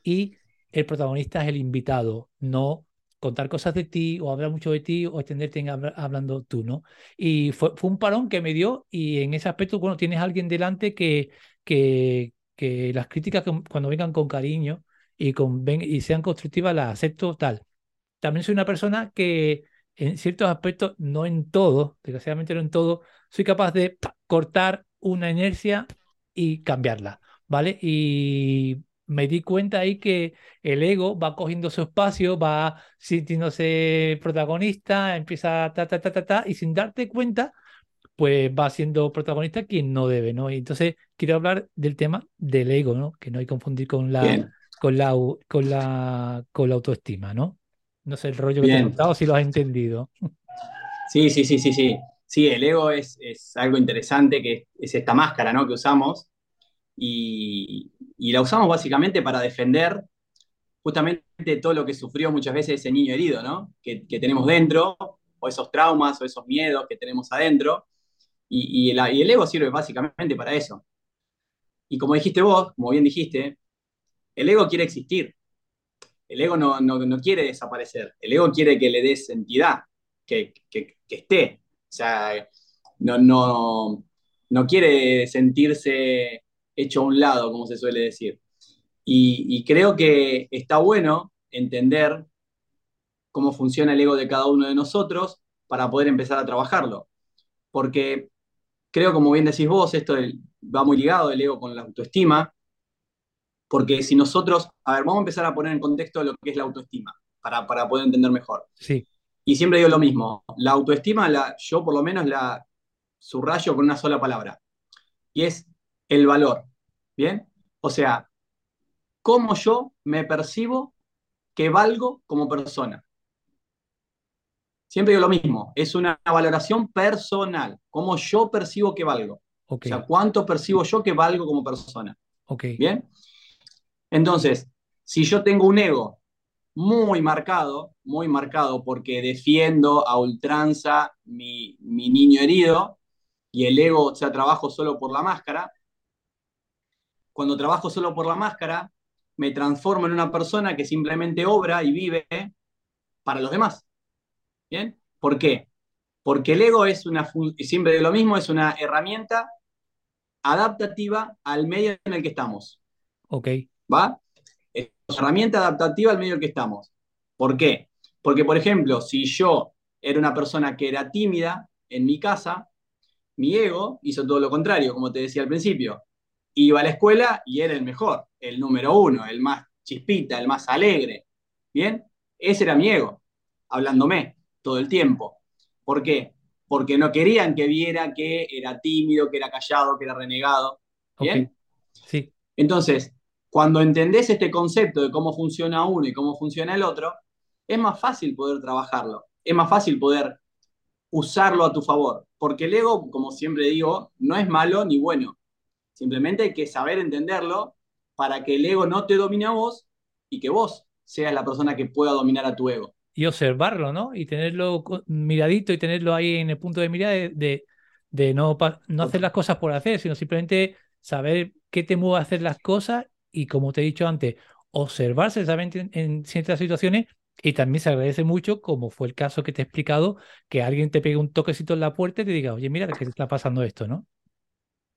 y el protagonista es el invitado, no contar cosas de ti o hablar mucho de ti o extenderte en hablando tú, ¿no? Y fue, fue, un parón que me dio y en ese aspecto, bueno, tienes a alguien delante que, que, que las críticas que, cuando vengan con cariño y, con, ven, y sean constructivas las acepto tal. También soy una persona que en ciertos aspectos, no en todo, desgraciadamente no en todo, soy capaz de cortar una inercia y cambiarla, ¿vale? Y me di cuenta ahí que el ego va cogiendo su espacio, va sintiéndose protagonista, empieza ta, ta, ta, ta, ta, y sin darte cuenta, pues va siendo protagonista quien no debe, ¿no? Y entonces quiero hablar del tema del ego, ¿no? Que no hay que confundir con la, con la, con la, con la autoestima, ¿no? No sé el rollo Bien. que te he contado, si lo has entendido. Sí, sí, sí, sí, sí. Sí, el ego es, es algo interesante, que es esta máscara, ¿no? Que usamos. Y, la usamos básicamente para defender justamente todo lo que sufrió muchas veces ese niño herido, ¿no? Que, tenemos dentro, o esos traumas, o esos miedos que tenemos adentro. Y, y, el, y, el, ego sirve básicamente para eso. Y como dijiste vos, como bien dijiste, el ego quiere existir. El ego no, no, no quiere desaparecer. El ego quiere que le des entidad, que, que, que esté. O sea, no, no, no quiere sentirse hecho a un lado, como se suele decir. Y, y, creo que está bueno entender cómo funciona el ego de cada uno de nosotros para poder empezar a trabajarlo. Porque creo, como bien decís vos, esto va muy ligado el ego con la autoestima, porque si nosotros, a ver, vamos a empezar a poner en contexto lo que es la autoestima, para, para poder entender mejor. Sí. Y siempre digo lo mismo, la autoestima, la, yo por lo menos la subrayo con una sola palabra, y es el valor. ¿Bien? O sea, cómo yo me percibo que valgo como persona. Siempre digo lo mismo, es una valoración personal, cómo yo percibo que valgo. Okay. O sea, cuánto percibo yo que valgo como persona. Okay. ¿Bien? Entonces, si yo tengo un ego muy marcado, muy marcado porque defiendo a ultranza mi, mi niño herido, y el ego, o sea, trabajo solo por la máscara, cuando trabajo solo por la máscara, me transformo en una persona que simplemente obra y vive para los demás. ¿Bien? ¿Por qué? Porque el ego es una, siempre de lo mismo, es una herramienta adaptativa al medio en el que estamos. Ok. ¿Va? Es una herramienta adaptativa al medio en el que estamos. ¿Por qué? Porque, por ejemplo, si yo era una persona que era tímida en mi casa, mi ego hizo todo lo contrario, como te decía al principio iba a la escuela y era el mejor, el número uno, el más chispita, el más alegre. ¿Bien? Ese era mi ego, hablándome todo el tiempo. ¿Por qué? Porque no querían que viera que era tímido, que era callado, que era renegado. ¿Bien? Okay. Sí. Entonces, cuando entendés este concepto de cómo funciona uno y cómo funciona el otro, es más fácil poder trabajarlo, es más fácil poder usarlo a tu favor, porque el ego, como siempre digo, no es malo ni bueno, Simplemente hay que saber entenderlo para que el ego no te domine a vos y que vos seas la persona que pueda dominar a tu ego. Y observarlo, ¿no? Y tenerlo miradito y tenerlo ahí en el punto de mirada de, de, no, no hacer las cosas por hacer, sino simplemente saber qué te mueve a hacer las cosas y, como te he dicho antes, observarse en, en ciertas situaciones y también se agradece mucho, como fue el caso que te he explicado, que alguien te pegue un toquecito en la puerta y te diga, oye, mira, que está pasando esto, ¿no?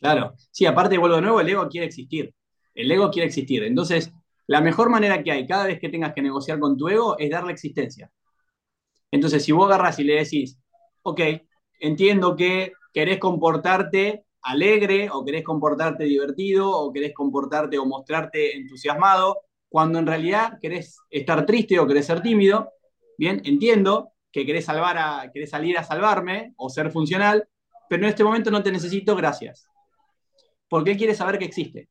Claro, sí, aparte vuelvo de nuevo, el ego quiere existir. El ego quiere existir. Entonces, la mejor manera que hay cada vez que tengas que negociar con tu ego es darle existencia. Entonces, si vos agarras y le decís, ok, entiendo que querés comportarte alegre o querés comportarte divertido o querés comportarte o mostrarte entusiasmado, cuando en realidad querés estar triste o querés ser tímido. Bien, entiendo que querés, salvar a, querés salir a salvarme o ser funcional, pero en este momento no te necesito, gracias. Porque él quiere saber que existe.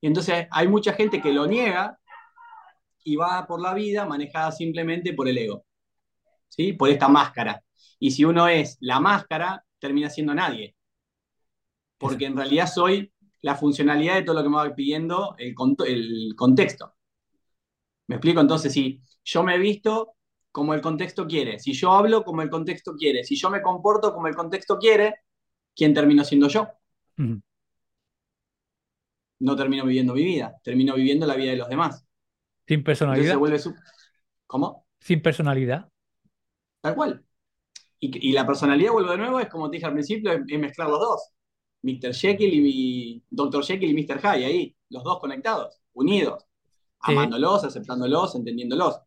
Y entonces hay mucha gente que lo niega y va por la vida manejada simplemente por el ego, ¿sí? por esta máscara. Y si uno es la máscara, termina siendo nadie. Porque en realidad soy la funcionalidad de todo lo que me va pidiendo el, contexto. ¿Me explico? Entonces, si yo me he visto como el contexto quiere, si yo hablo como el contexto quiere, si yo me comporto como el contexto quiere, ¿quién termino siendo yo? No termino viviendo mi vida, termino viviendo la vida de los demás. Sin personalidad. ¿Cómo? Sin personalidad. Tal cual. Y, la personalidad, vuelvo de nuevo, es como te dije al principio, es, mezclar los dos. Mr. Jekyll y mi Dr. Jekyll y Mr. Hyde, ahí, los dos conectados, unidos, amándolos, aceptándolos, entendiéndolos.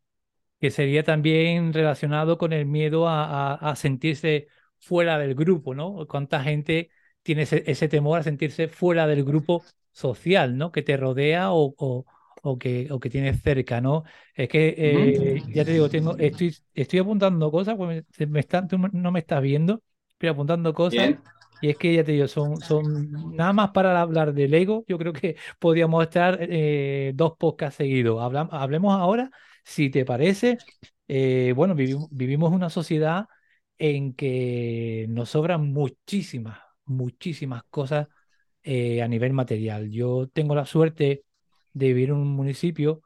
Que sería también relacionado con el miedo a, sentirse fuera del grupo, ¿no? ¿Cuánta gente tiene ese, temor a sentirse fuera del grupo social, ¿no? Que te rodea o o que, o que tienes cerca, ¿no? Es que, eh, ya te digo, tengo, estoy, estoy apuntando cosas, pues me, están, tú no me estás viendo, estoy apuntando cosas. Y es que ya te digo, son, son nada más para hablar del ego. Yo creo que podríamos estar eh, dos podcasts seguidos. hablemos ahora, si te parece. Eh, bueno, vivimos, vivimos una sociedad en que nos sobran muchísimas, muchísimas cosas a nivel material. Yo tengo la suerte de vivir en un municipio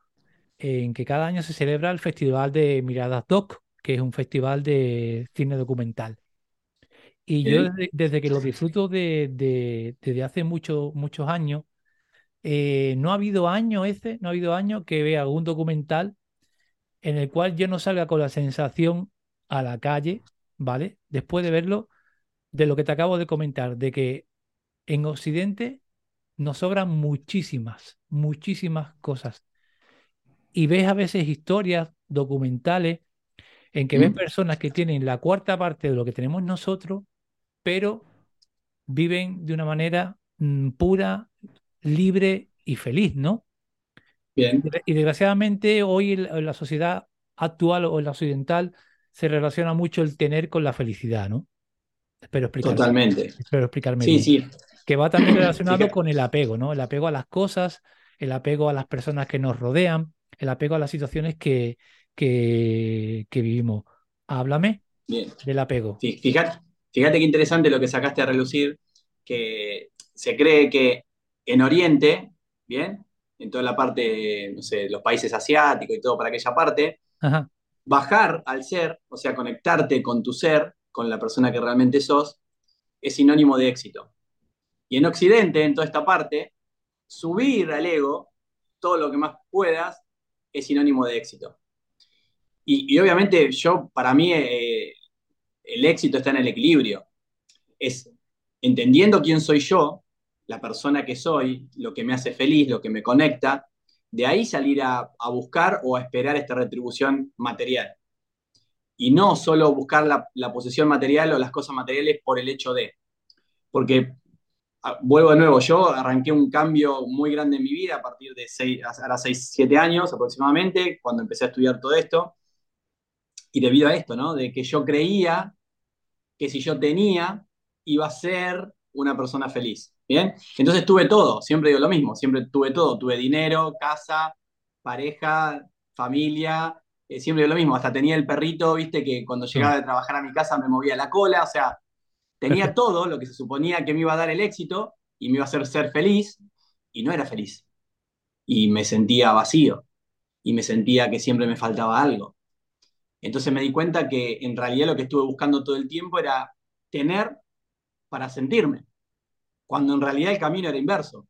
en que cada año se celebra el Festival de Miradas Doc, que es un festival de cine documental. Y yo desde, que lo disfruto de, desde hace muchos muchos años, eh, no ha habido año ese, no ha habido año que vea algún documental en el cual yo no salga con la sensación a la calle, ¿vale? Después de verlo, de lo que te acabo de comentar, de que en Occidente nos sobran muchísimas, muchísimas cosas. Y ves a veces historias documentales en que ves mm. personas que tienen la cuarta parte de lo que tenemos nosotros, pero viven de una manera mm, pura, libre y feliz, ¿no? Bien. Y desgraciadamente hoy en la sociedad actual o en la occidental se relaciona mucho el tener con la felicidad, ¿no? Espero explicarme. Totalmente. Espero explicarme. Sí, sí que va también relacionado con el apego, ¿no? El apego a las cosas, el apego a las personas que nos rodean, el apego a las situaciones que, que, vivimos. Háblame del apego. fíjate, fíjate qué interesante lo que sacaste a relucir, que se cree que en Oriente, ¿bien? En toda la parte, no sé, los países asiáticos y todo para aquella parte, bajar al ser, o sea, conectarte con tu ser, con la persona que realmente sos, es sinónimo de éxito. Y en Occidente, en toda esta parte, subir al ego todo lo que más puedas es sinónimo de éxito. Y, obviamente yo, para mí, eh, el éxito está en el equilibrio. Es entendiendo quién soy yo, la persona que soy, lo que me hace feliz, lo que me conecta, de ahí salir a, buscar o a esperar esta retribución material. Y no solo buscar la, la posesión material o las cosas materiales por el hecho de. Porque vuelvo de nuevo, yo arranqué un cambio muy grande en mi vida a partir de 6, ahora 6, 7 años aproximadamente, cuando empecé a estudiar todo esto. Y debido a esto, ¿no? De que yo creía que si yo tenía, iba a ser una persona feliz. ¿Bien? Entonces tuve todo, siempre digo lo mismo, siempre tuve todo, tuve dinero, casa, pareja, familia, eh, siempre lo mismo, hasta tenía el perrito, viste, que cuando llegaba de trabajar a mi casa me movía la cola, o sea, Tenía todo lo que se suponía que me iba a dar el éxito y me iba a hacer ser feliz y no era feliz. Y me sentía vacío y me sentía que siempre me faltaba algo. Entonces me di cuenta que en realidad lo que estuve buscando todo el tiempo era tener para sentirme, cuando en realidad el camino era inverso.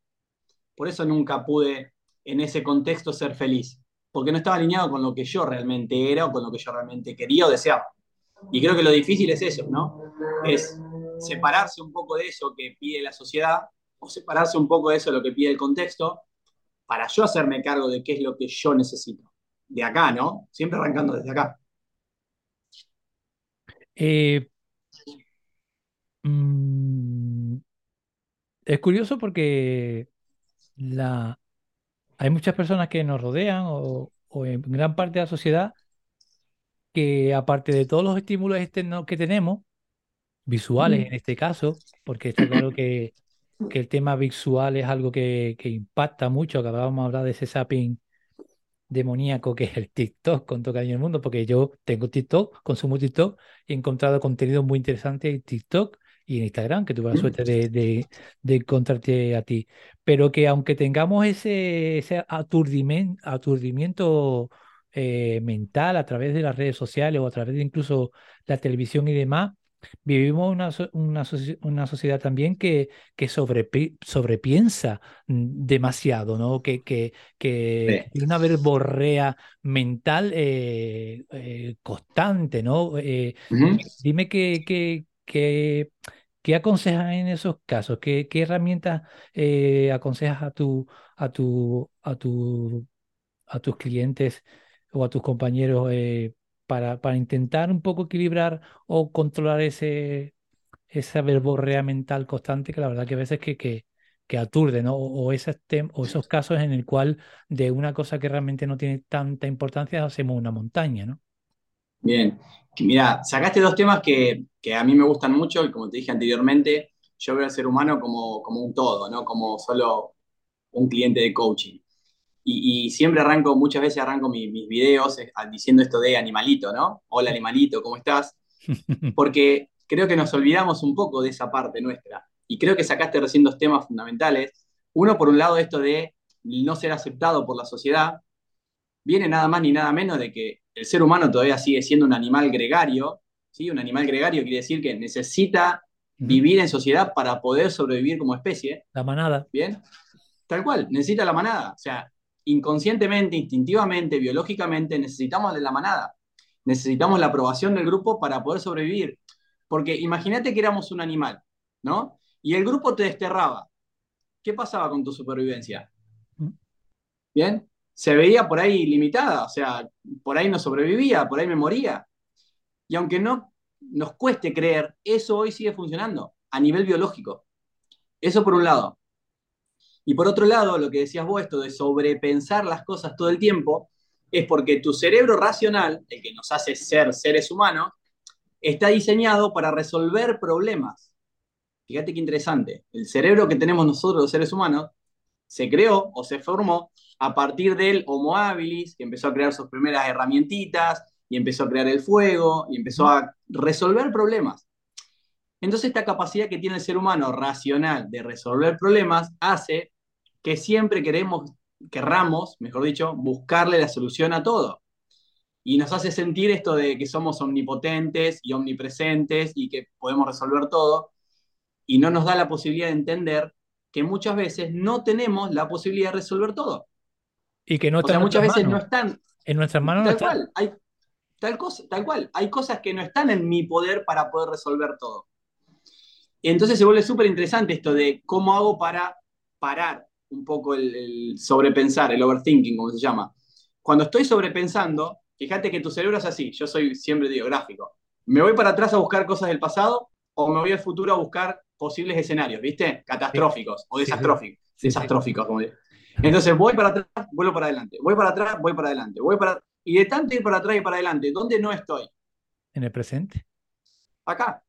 Por eso nunca pude en ese contexto ser feliz, porque no estaba alineado con lo que yo realmente era o con lo que yo realmente quería o deseaba. Y creo que lo difícil es eso, ¿no? Es separarse un poco de eso que pide la sociedad o separarse un poco de eso lo que pide el contexto para yo hacerme cargo de qué es lo que yo necesito. De acá, ¿no? Siempre arrancando desde acá. Eh, mm, es curioso porque la, hay muchas personas que nos rodean o, o en gran parte de la sociedad que aparte de todos los estímulos externos que tenemos, visuales en este caso, porque está claro que, que el tema visual es algo que, que impacta mucho, acabábamos de hablar de ese zapping demoníaco que es el TikTok con todo cariño el mundo, porque yo tengo TikTok, consumo TikTok y he encontrado contenido muy interesante en TikTok y en Instagram, que tuve la suerte de, de, de encontrarte a ti. Pero que aunque tengamos ese, ese aturdimiento, aturdimiento eh, mental a través de las redes sociales o a través de incluso la televisión y demás, vivimos una, una, una sociedad también que, que sobrepi- sobrepiensa demasiado, ¿no? Que, que, que Sí. una verborrea mental eh, eh, constante, ¿no? Dime qué, qué, qué, qué aconsejas en esos casos, qué, herramientas eh, aconsejas a tu, a tu, a tu, a tus clientes o a tus compañeros eh, para, intentar un poco equilibrar o controlar ese, esa verborrea mental constante que la verdad que a veces que, que, aturde, ¿no? O, o esos casos en el cual de una cosa que realmente no tiene tanta importancia hacemos una montaña, ¿no? Bien. Mira, sacaste dos temas que, que a mí me gustan mucho y como te dije anteriormente, yo veo al ser humano como, como un todo, ¿no? Como solo un cliente de coaching. Y, y siempre arranco, muchas veces arranco mi- mis videos eh, diciendo esto de animalito, ¿no? Hola animalito, ¿cómo estás? Porque creo que nos olvidamos un poco de esa parte nuestra. Y creo que sacaste recién dos temas fundamentales. Uno, por un lado, esto de no ser aceptado por la sociedad, viene nada más ni nada menos de que el ser humano todavía sigue siendo un animal gregario, ¿sí? Un animal gregario quiere decir que necesita vivir en sociedad para poder sobrevivir como especie, La manada. ¿bien? Tal cual, necesita la manada. O sea, inconscientemente, instintivamente, biológicamente, necesitamos de la manada. Necesitamos la aprobación del grupo para poder sobrevivir. Porque imagínate que éramos un animal, ¿no? Y el grupo te desterraba. ¿Qué pasaba con tu supervivencia? Mm. ¿Bien? Se veía por ahí limitada, o sea, por ahí no sobrevivía, por ahí me moría. Y aunque no nos cueste creer, eso hoy sigue funcionando a nivel biológico. Eso por un lado. Y por otro lado, lo que decías vos, esto de sobrepensar las cosas todo el tiempo, es porque tu cerebro racional, el que nos hace ser seres humanos, está diseñado para resolver problemas. Fíjate qué interesante. El cerebro que tenemos nosotros, seres humanos, se creó o se formó a partir del Homo habilis, que empezó a crear sus primeras herramientitas, y empezó a crear el fuego, y empezó a resolver problemas. Entonces esta capacidad que tiene el ser humano racional de resolver problemas hace que siempre queremos, querramos, mejor dicho, buscarle la solución a todo. Y nos hace sentir esto de que somos omnipotentes y omnipresentes y que podemos resolver todo. Y no nos da la posibilidad de entender que muchas veces no tenemos la posibilidad de resolver todo. Y que no O sea, muchas veces no están, En nuestras manos no tal está. cual, hay, tal, cosa, tal cual, hay cosas que no están en mi poder para poder resolver todo. Y entonces se vuelve súper interesante esto de cómo hago para parar un poco el, el sobrepensar, el overthinking, como se llama. Cuando estoy sobrepensando, fíjate que tu cerebro es así, yo soy siempre digo gráfico. Me voy para atrás a buscar cosas del pasado o me voy al futuro a buscar posibles escenarios, ¿viste? Catastróficos o Sí, sí. desastróficos. Sí, sí. desastróficos, como digo. Entonces voy para atrás, vuelvo para adelante. Voy para atrás, voy para adelante. Voy para... Y de tanto ir para atrás y para adelante, ¿dónde no estoy? En el presente. Acá.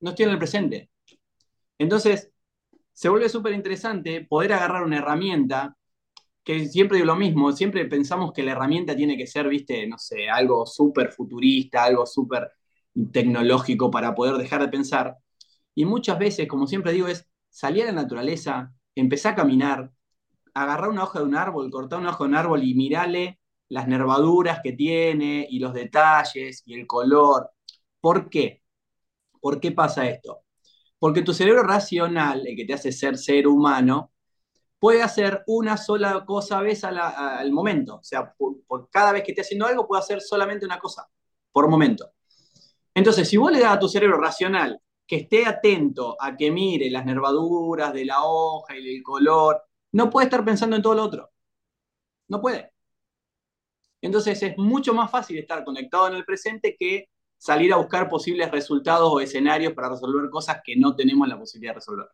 No estoy en el presente. Entonces, se vuelve súper interesante poder agarrar una herramienta que siempre digo lo mismo, siempre pensamos que la herramienta tiene que ser, viste, no sé, algo súper futurista, algo súper tecnológico para poder dejar de pensar. Y muchas veces, como siempre digo, es salir a la naturaleza, empezar a caminar, agarrar una hoja de un árbol, cortar una hoja de un árbol y mirarle las nervaduras que tiene y los detalles y el color. ¿Por qué? ¿Por qué pasa esto? Porque tu cerebro racional, el que te hace ser ser humano, puede hacer una sola cosa a a- al momento. O sea, por, por cada vez que esté haciendo algo, puede hacer solamente una cosa por momento. Entonces, si vos le das a tu cerebro racional que esté atento a que mire las nervaduras de la hoja y el color, no puede estar pensando en todo lo otro. No puede. Entonces es mucho más fácil estar conectado en el presente que salir a buscar posibles resultados o escenarios para resolver cosas que no tenemos la posibilidad de resolver.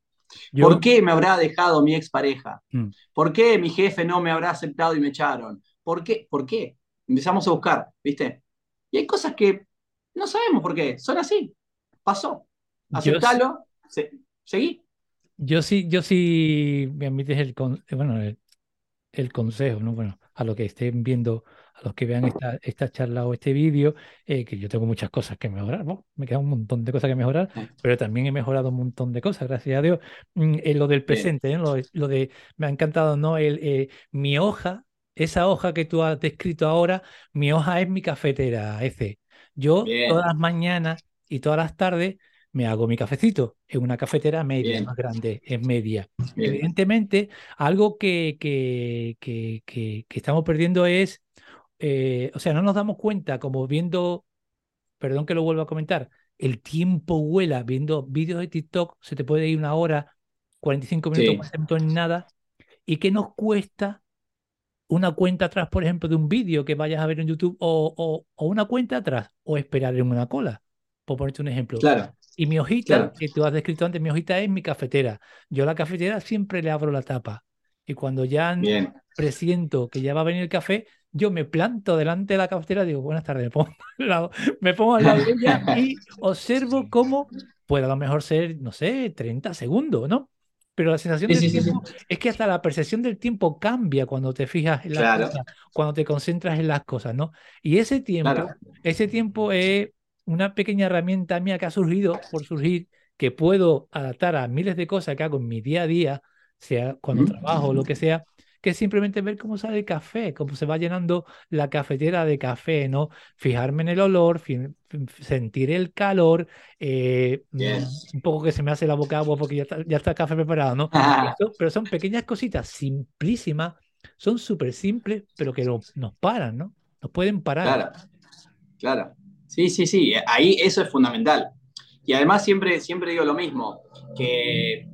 Yo- ¿Por qué me habrá dejado mi expareja? Mm. ¿Por qué mi jefe no me habrá aceptado y me echaron? ¿Por qué? ¿Por qué? Empezamos a buscar, ¿viste? Y hay cosas que no sabemos por qué, son así. Pasó. Aceptalo, se- seguí. Yo sí, yo sí me admites el, con- eh, bueno, el, el consejo, ¿no? Bueno, a los que estén viendo, a los que vean esta, esta charla o este vídeo, eh, que yo tengo muchas cosas que mejorar, ¿no? Me queda un montón de cosas que mejorar, pero también he mejorado un montón de cosas, gracias a Dios. Mm, En lo del presente, ¿eh? Lo, de- lo de, me ha encantado, ¿no? El, eh, mi hoja, esa hoja que tú has descrito ahora, mi hoja es mi cafetera, ese. Yo Bien. todas las mañanas y todas las tardes me hago mi cafecito en una cafetera media, Bien. más grande, es media. Bien. Evidentemente, algo que, que, que, que- que estamos perdiendo es, eh, o sea, no nos damos cuenta como viendo, perdón que lo vuelva a comentar, el tiempo vuela viendo vídeos de TikTok, se te puede ir una hora, 45 minutos, Sí. 40 minutos en nada, y qué nos cuesta una cuenta atrás, por ejemplo, de un vídeo que vayas a ver en YouTube o, o- o una cuenta atrás o esperar en una cola, por ponerte un ejemplo. Claro, Y mi hojita, Claro. que tú has descrito antes, mi hojita es mi cafetera. Yo a la cafetera siempre le abro la tapa. Y cuando ya bien. presiento que ya va a venir el café, yo me planto delante de la cafetera y digo, buenas tardes, me pongo al lado, me pongo al lado de ella y observo cómo puede a lo mejor ser, no sé, 30 segundos, ¿no? Pero la sensación Sí, del sí, sí, sí. tiempo es que hasta la percepción del tiempo cambia cuando te fijas en las Claro. cosas, cuando te concentras en las cosas, ¿no? Y ese tiempo, Claro. ese tiempo es una pequeña herramienta mía que ha surgido por surgir, que puedo adaptar a miles de cosas que hago en mi día a día, sea cuando trabajo o lo que sea, que es simplemente ver cómo sale el café, cómo se va llenando la cafetera de café, ¿no? Fijarme en el olor, sentir el calor, eh, Yes. un poco que se me hace la boca agua porque ya está, ya está el café preparado, ¿no? Pero son, pero son pequeñas cositas simplísimas, son súper simples, pero que no- nos paran, ¿no? Nos pueden parar. Claro, claro. Sí, sí, sí, ahí eso es fundamental. Y además siempre, siempre digo lo mismo, que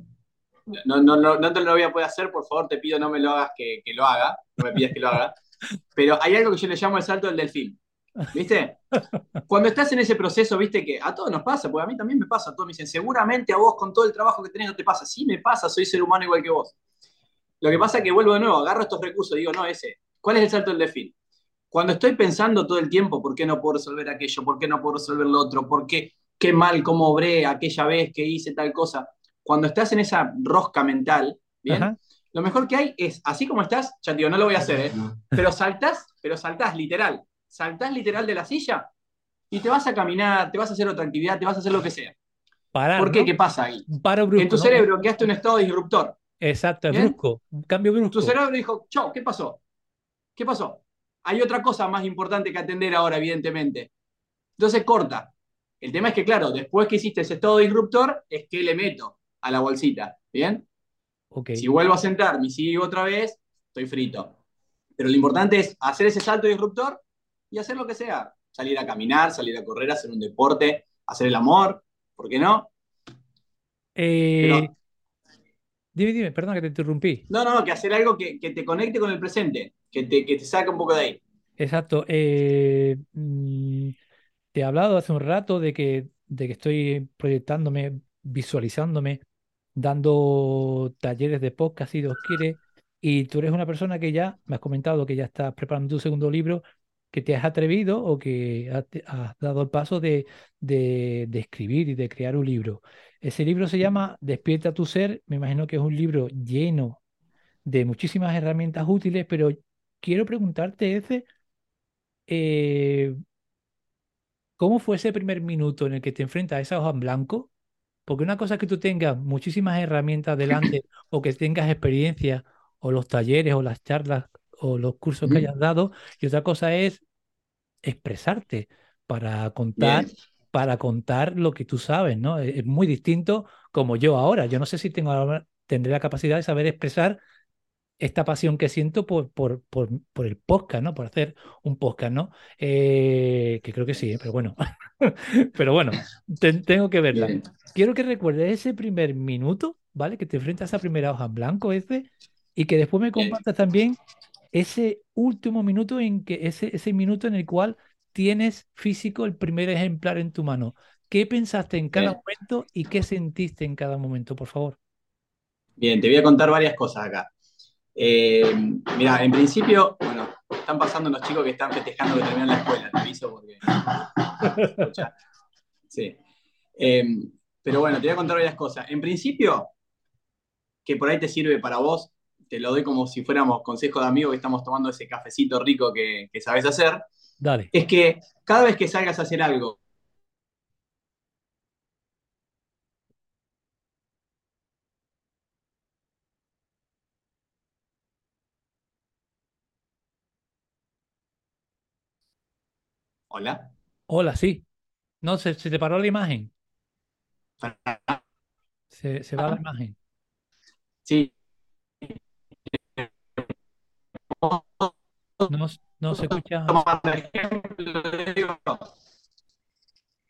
no, no, no, no te lo voy a poder hacer, por favor te pido no me lo hagas que, que lo haga, no me pidas que lo haga, pero hay algo que yo le llamo el salto del delfín, ¿viste? Cuando estás en ese proceso, viste que a todos nos pasa, porque a mí también me pasa, todos me dicen, seguramente a vos con todo el trabajo que tenés no te pasa, sí me pasa, soy ser humano igual que vos. Lo que pasa es que vuelvo de nuevo, agarro estos recursos digo, no, ese, ¿cuál es el salto del delfín? Cuando estoy pensando todo el tiempo, ¿por qué no puedo resolver aquello? ¿Por qué no puedo resolver lo otro? ¿Por qué? ¿Qué mal, cómo obré aquella vez que hice tal cosa? Cuando estás en esa rosca mental, ¿bien? Ajá. Lo mejor que hay es, así como estás, ya te digo, no lo voy a hacer, ¿eh? Pero saltás, pero saltás literal. Saltás literal de la silla y te vas a caminar, te vas a hacer otra actividad, te vas a hacer lo que sea. Parar, ¿Por qué? ¿no? ¿Qué pasa ahí? Un paro brusco, En tu ¿no? cerebro quedaste en un estado disruptor. Exacto, brusco, cambio brusco. Tu cerebro dijo, chau, ¿qué pasó? ¿Qué pasó? Hay otra cosa más importante que atender ahora, evidentemente. Entonces corta. El tema es que, claro, después que hiciste ese estado disruptor, es que le meto a la bolsita. ¿Bien? Ok. Si vuelvo a sentarme y sigo otra vez, estoy frito. Pero lo importante es hacer ese salto disruptor y hacer lo que sea. Salir a caminar, salir a correr, hacer un deporte, hacer el amor, ¿por qué no? Eh, Pero- dime, dime, perdón que te interrumpí. No, no, que hacer algo que, que te conecte con el presente, que te, que te saque un poco de ahí. Exacto. eh, mm, te he hablado hace un rato de que, de que estoy proyectándome, visualizándome, dando talleres de podcast, si Dios quiere. Y tú eres una persona que ya me has comentado que ya estás preparando tu segundo libro, que te has atrevido o que has, has dado el paso de, de, de escribir y de crear un libro. Ese libro se llama Despierta tu ser. Me imagino que es un libro lleno de muchísimas herramientas útiles, pero quiero preguntarte, Eze, eh, ¿cómo fue ese primer minuto en el que te enfrentas a esa hoja en blanco? Porque una cosa es que tú tengas muchísimas herramientas delante o que tengas experiencia o los talleres o las charlas o los cursos que hayas dado y otra cosa es expresarte para contar, Bien. Para contar lo que tú sabes, ¿no? Es, muy distinto como yo ahora. Yo no sé si tengo ahora- tendré la capacidad de saber expresar esta pasión que siento por, por, por, por el podcast, ¿no? Por hacer un podcast, ¿no? Eh, que creo que sí, ¿eh? pero bueno. pero bueno, te- tengo que verla. Bien. Quiero que recuerdes ese primer minuto, ¿vale? Que te enfrentas a esa primera hoja en blanco ese y que después me Bien. compartas también ese último minuto en que ese, ese minuto en el cual tienes físico el primer ejemplar en tu mano. ¿Qué pensaste en cada Bien. momento y qué sentiste en cada momento, por favor? Bien, te voy a contar varias cosas acá. Eh, mira, en principio, bueno, están pasando los chicos que están festejando que terminan la escuela, te aviso porque. Sí. Eh, pero bueno, te voy a contar varias cosas. En principio, que por ahí te sirve para vos, te lo doy como si fuéramos consejos de amigos que estamos tomando ese cafecito rico que, que sabes hacer. Dale. Es que cada vez que salgas a hacer algo Hola. Hola, sí. No, se, se te paró la imagen. Se, se va la imagen. Sí. No, no se escucha.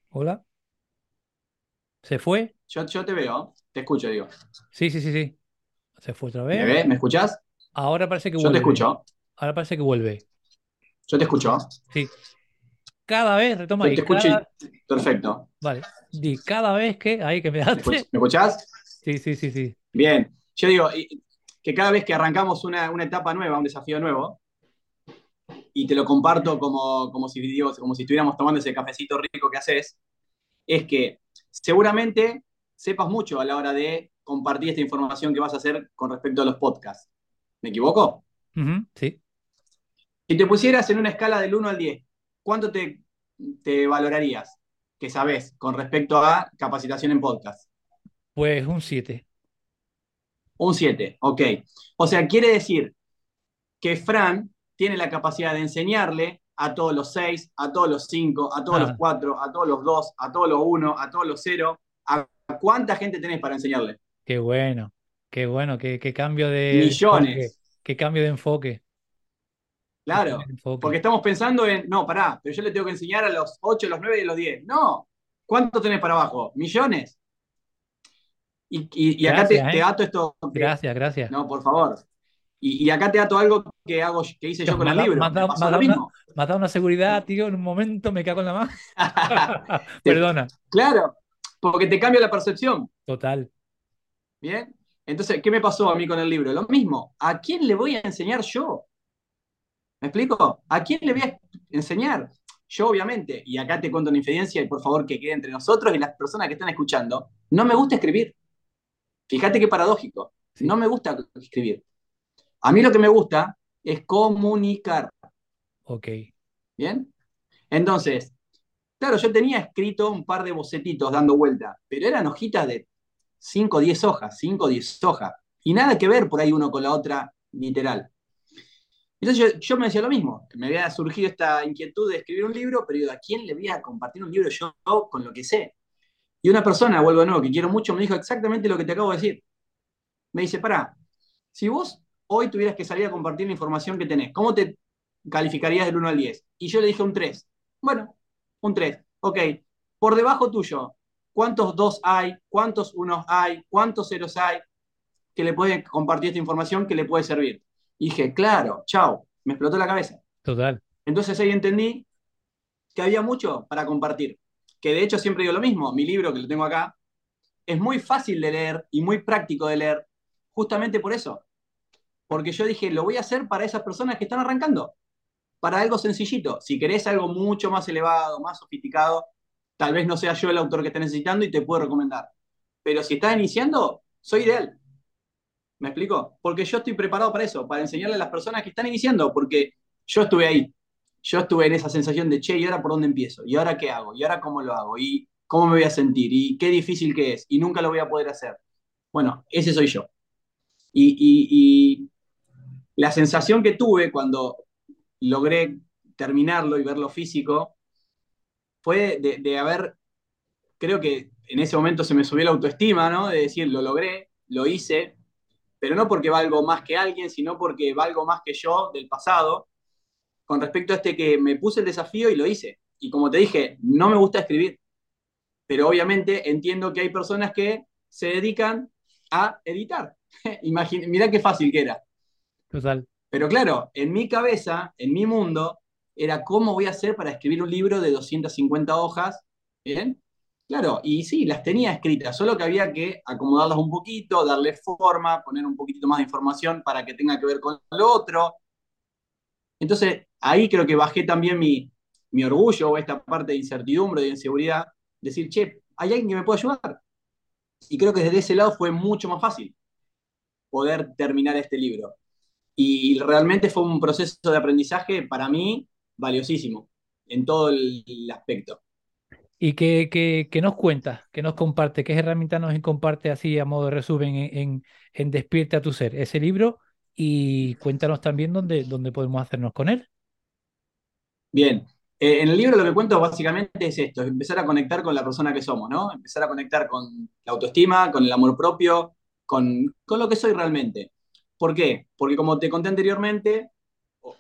Hola. ¿Se fue? Yo, yo te veo, te escucho, digo. Sí, sí, sí, sí. Se fue otra ¿Me vez. ves? ¿Me escuchás? Ahora parece que Yo vuelve. te escucho. Ahora parece que vuelve. Yo te escucho. Sí. Cada vez, retoma Yo ahí. te escucho cada- y... Perfecto. Vale. Di, cada vez que. Ahí que me ¿Me escuch- ¿Me escuchás? Sí, sí, sí, sí. Bien. Yo digo y- que cada vez que arrancamos una, una etapa nueva, un desafío nuevo, y te lo comparto como, como, si, digo, como si estuviéramos tomando ese cafecito rico que haces, es que seguramente sepas mucho a la hora de compartir esta información que vas a hacer con respecto a los podcasts. ¿Me equivoco? Sí. Si te pusieras en una escala del 1 al 10, ¿cuánto te, te valorarías que sabes con respecto a capacitación en podcast? Pues un 7. Un 7, ok. O sea, quiere decir que Fran tiene la capacidad de enseñarle a todos los 6, a todos los 5, a todos los 4, a todos los 2, a todos los 1, a todos los 0. ¿A cuánta gente tenés para enseñarle? Qué bueno. Qué bueno. Qué, qué cambio de enfoque. Millones. Qué cambio de enfoque. Claro. cambio de enfoque. Porque estamos pensando en, no, pará, pero yo le tengo que enseñar a los 8, los 9 y los 10. No. ¿Cuánto tenés para abajo? ¿Millones? Y, y- y acá te, te ¿eh? ato esto. Gracias, gracias. No, por favor. Y, y acá te ato algo que hago, que hice yo con el libro. me has dado- una- seguridad, tío. En un momento me cago en la mano. Perdona. Claro, porque te cambia la percepción. Total. ¿Bien? Entonces, ¿qué me pasó a mí con el libro? Lo mismo. ¿A quién le voy a enseñar yo? ¿Me explico? ¿A quién le voy a enseñar? Yo, obviamente, y acá te cuento una infidencia y por favor que quede entre nosotros y las personas que están escuchando, no me gusta escribir. Fíjate qué paradójico. Sí. No me gusta escribir. A mí lo que me gusta es comunicar. Ok. ¿Bien? Entonces, claro, yo tenía escrito un par de bocetitos dando vuelta, pero eran hojitas de 5 o 10 hojas, 5 o 10 hojas. Y nada que ver por ahí uno con la otra, literal. Entonces yo, yo me decía lo mismo, me había surgido esta inquietud de escribir un libro, pero digo, ¿a quién le voy a compartir un libro yo con lo que sé? Y una persona, vuelvo de nuevo, que quiero mucho, me dijo exactamente lo que te acabo de decir. Me dice, pará, si vos hoy tuvieras que salir a compartir la información que tenés, ¿cómo te calificarías del 1 al 10? Y yo le dije un 3. Bueno, un 3. Ok, por debajo tuyo, ¿cuántos 2 hay? ¿Cuántos 1 hay? ¿Cuántos ceros hay? Que le pueden compartir esta información que le puede servir. Y dije, claro, chao, me explotó la cabeza. Total. Entonces ahí entendí que había mucho para compartir. Que de hecho siempre digo lo mismo, mi libro que lo tengo acá, es muy fácil de leer y muy práctico de leer, justamente por eso. Porque yo dije, lo voy a hacer para esas personas que están arrancando, para algo sencillito. Si querés algo mucho más elevado, más sofisticado, tal vez no sea yo el autor que estés necesitando y te puedo recomendar. Pero si estás iniciando, soy ideal. ¿Me explico? Porque yo estoy preparado para eso, para enseñarle a las personas que están iniciando, porque yo estuve ahí. Yo estuve en esa sensación de, che, ¿y ahora por dónde empiezo? ¿Y ahora qué hago? ¿Y ahora cómo lo hago? ¿Y cómo me voy a sentir? ¿Y qué difícil que es? Y nunca lo voy a poder hacer. Bueno, ese soy yo. Y, y- y la sensación que tuve cuando logré terminarlo y verlo físico fue de, haber, creo que en ese momento se me subió la autoestima, ¿no? De decir, lo logré, lo hice, pero no porque valgo más que alguien, sino porque valgo más que yo del pasado, con respecto a este que me puse el desafío y lo hice. Y como te dije, no me gusta escribir, pero obviamente entiendo que hay personas que se dedican a editar. Imagina, mirá qué fácil que era. Pero claro, en mi cabeza, en mi mundo, era cómo voy a hacer para escribir un libro de 250 hojas, ¿bien? Claro, y sí, las tenía escritas, solo que había que acomodarlas un poquito, darle forma, poner un poquito más de información para que tenga que ver con lo otro. Entonces, ahí creo que bajé también mi, mi orgullo o esta parte de incertidumbre, de inseguridad, decir, che, ¿hay alguien que me pueda ayudar? Y creo que desde ese lado fue mucho más fácil poder terminar este libro. Y realmente fue un proceso de aprendizaje para mí valiosísimo en todo el aspecto. ¿Y qué, qué, qué nos cuenta? ¿Qué nos comparte? ¿Qué herramientas nos comparte así a modo de resumen en, en, en Despierta tu Ser? Ese libro y cuéntanos también dónde, dónde podemos hacernos con él. Bien, eh, en el libro lo que cuento básicamente es esto, es empezar a conectar con la persona que somos, ¿no? Empezar a conectar con la autoestima, con el amor propio, con, con lo que soy realmente. ¿Por qué? Porque como te conté anteriormente,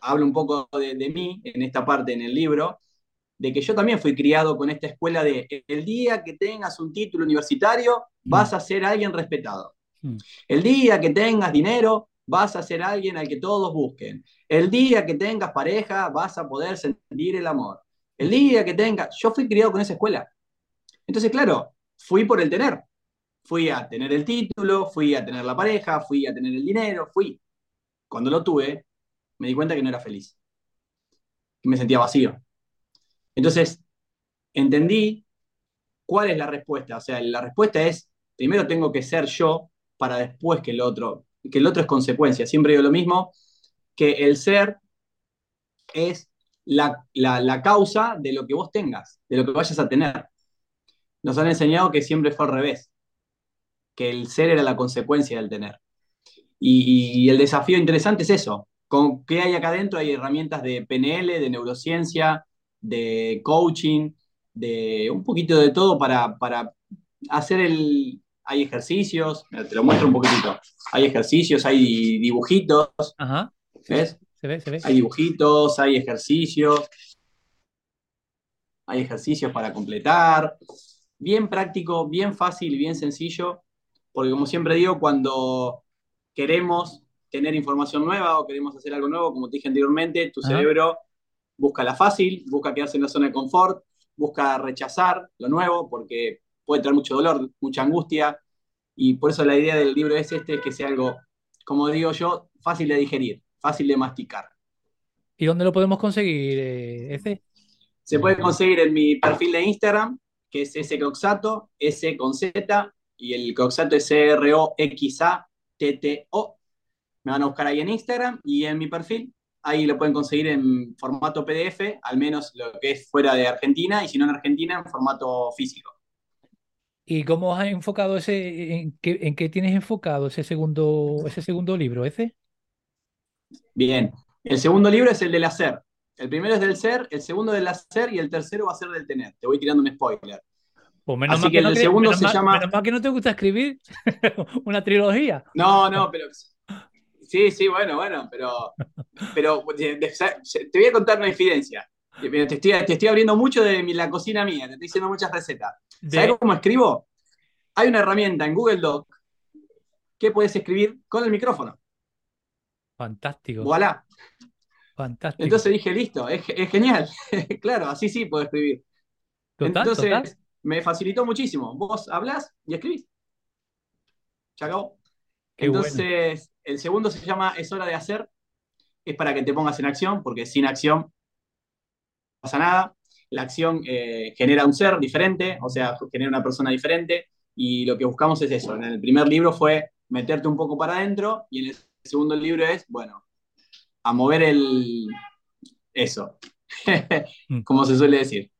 hablo un poco de, de mí en esta parte en el libro, de que yo también fui criado con esta escuela de el día que tengas un título universitario vas a ser alguien respetado. Mm. El día que tengas dinero vas a ser alguien al que todos busquen. El día que tengas pareja vas a poder sentir el amor. El día que tengas... Yo fui criado con esa escuela. Entonces, claro, fui por el tener. Fui a tener el título, fui a tener la pareja, fui a tener el dinero, fui. Cuando lo tuve, me di cuenta que no era feliz. Me sentía vacío. Entonces, entendí cuál es la respuesta. O sea, la respuesta es, primero tengo que ser yo para después que el otro, que el otro es consecuencia. Siempre digo lo mismo, que el ser es la, la, la, causa de lo que vos tengas, de lo que vayas a tener. Nos han enseñado que siempre fue al revés, que el ser era la consecuencia del tener. Y, y el desafío interesante es eso. ¿Con qué hay acá adentro? Hay herramientas de PNL, de neurociencia, de coaching, de un poquito de todo para, para hacer el... Hay ejercicios, te lo muestro un poquitito. Hay ejercicios, hay dibujitos. Ajá. ¿Ves? Se ve, se ve. Hay dibujitos, hay ejercicios. Hay ejercicios para completar. Bien práctico, bien fácil, bien sencillo. Porque como siempre digo, cuando queremos tener información nueva o queremos hacer algo nuevo, como te dije anteriormente, tu cerebro busca la fácil, busca quedarse en la zona de confort, busca rechazar lo nuevo porque puede traer mucho dolor, mucha angustia. Y por eso la idea del libro es este, que sea algo, como digo yo, fácil de digerir, fácil de masticar. ¿Y dónde lo podemos conseguir, eh, ese? Se puede conseguir en mi perfil de Instagram, que es S Croxato, S con Z, y el Croxato es C-R-O-X-A-T-T-O. Me van a buscar ahí en Instagram y en mi perfil. Ahí lo pueden conseguir en formato PDF, al menos lo que es fuera de Argentina, y si no en Argentina, en formato físico. ¿Y cómo has enfocado ese, en qué, en qué tienes enfocado ese segundo, ese segundo libro, ese? Bien, el segundo libro es el del hacer. El primero es del ser, el segundo del hacer y el tercero va a ser del tener. Te voy tirando un spoiler. Pues menos Así que el no segundo menos se llama- menos mal que no te gusta escribir una trilogía. No, no, pero. Sí, sí, bueno, bueno, pero. Pero te voy a contar una infidencia. Te estoy, te estoy abriendo mucho de la cocina mía, te estoy diciendo muchas recetas. De- ¿Sabes cómo escribo? Hay una herramienta en Google Doc que puedes escribir con el micrófono. Fantástico, Voilà. fantástico. Entonces dije, listo, es, es genial. claro, así sí puedo escribir. Total, Entonces total. Me facilitó muchísimo. Vos hablás y escribís. Se acabó. Qué bueno. Entonces, el segundo se llama Es hora de hacer. Es para que te pongas en acción, porque sin acción no pasa nada. La acción eh, genera un ser diferente, o sea, genera una persona diferente. Y lo que buscamos es eso. En el primer libro fue meterte un poco para adentro, y en el segundo libro es, bueno, a mover el. Eso. Como se suele decir.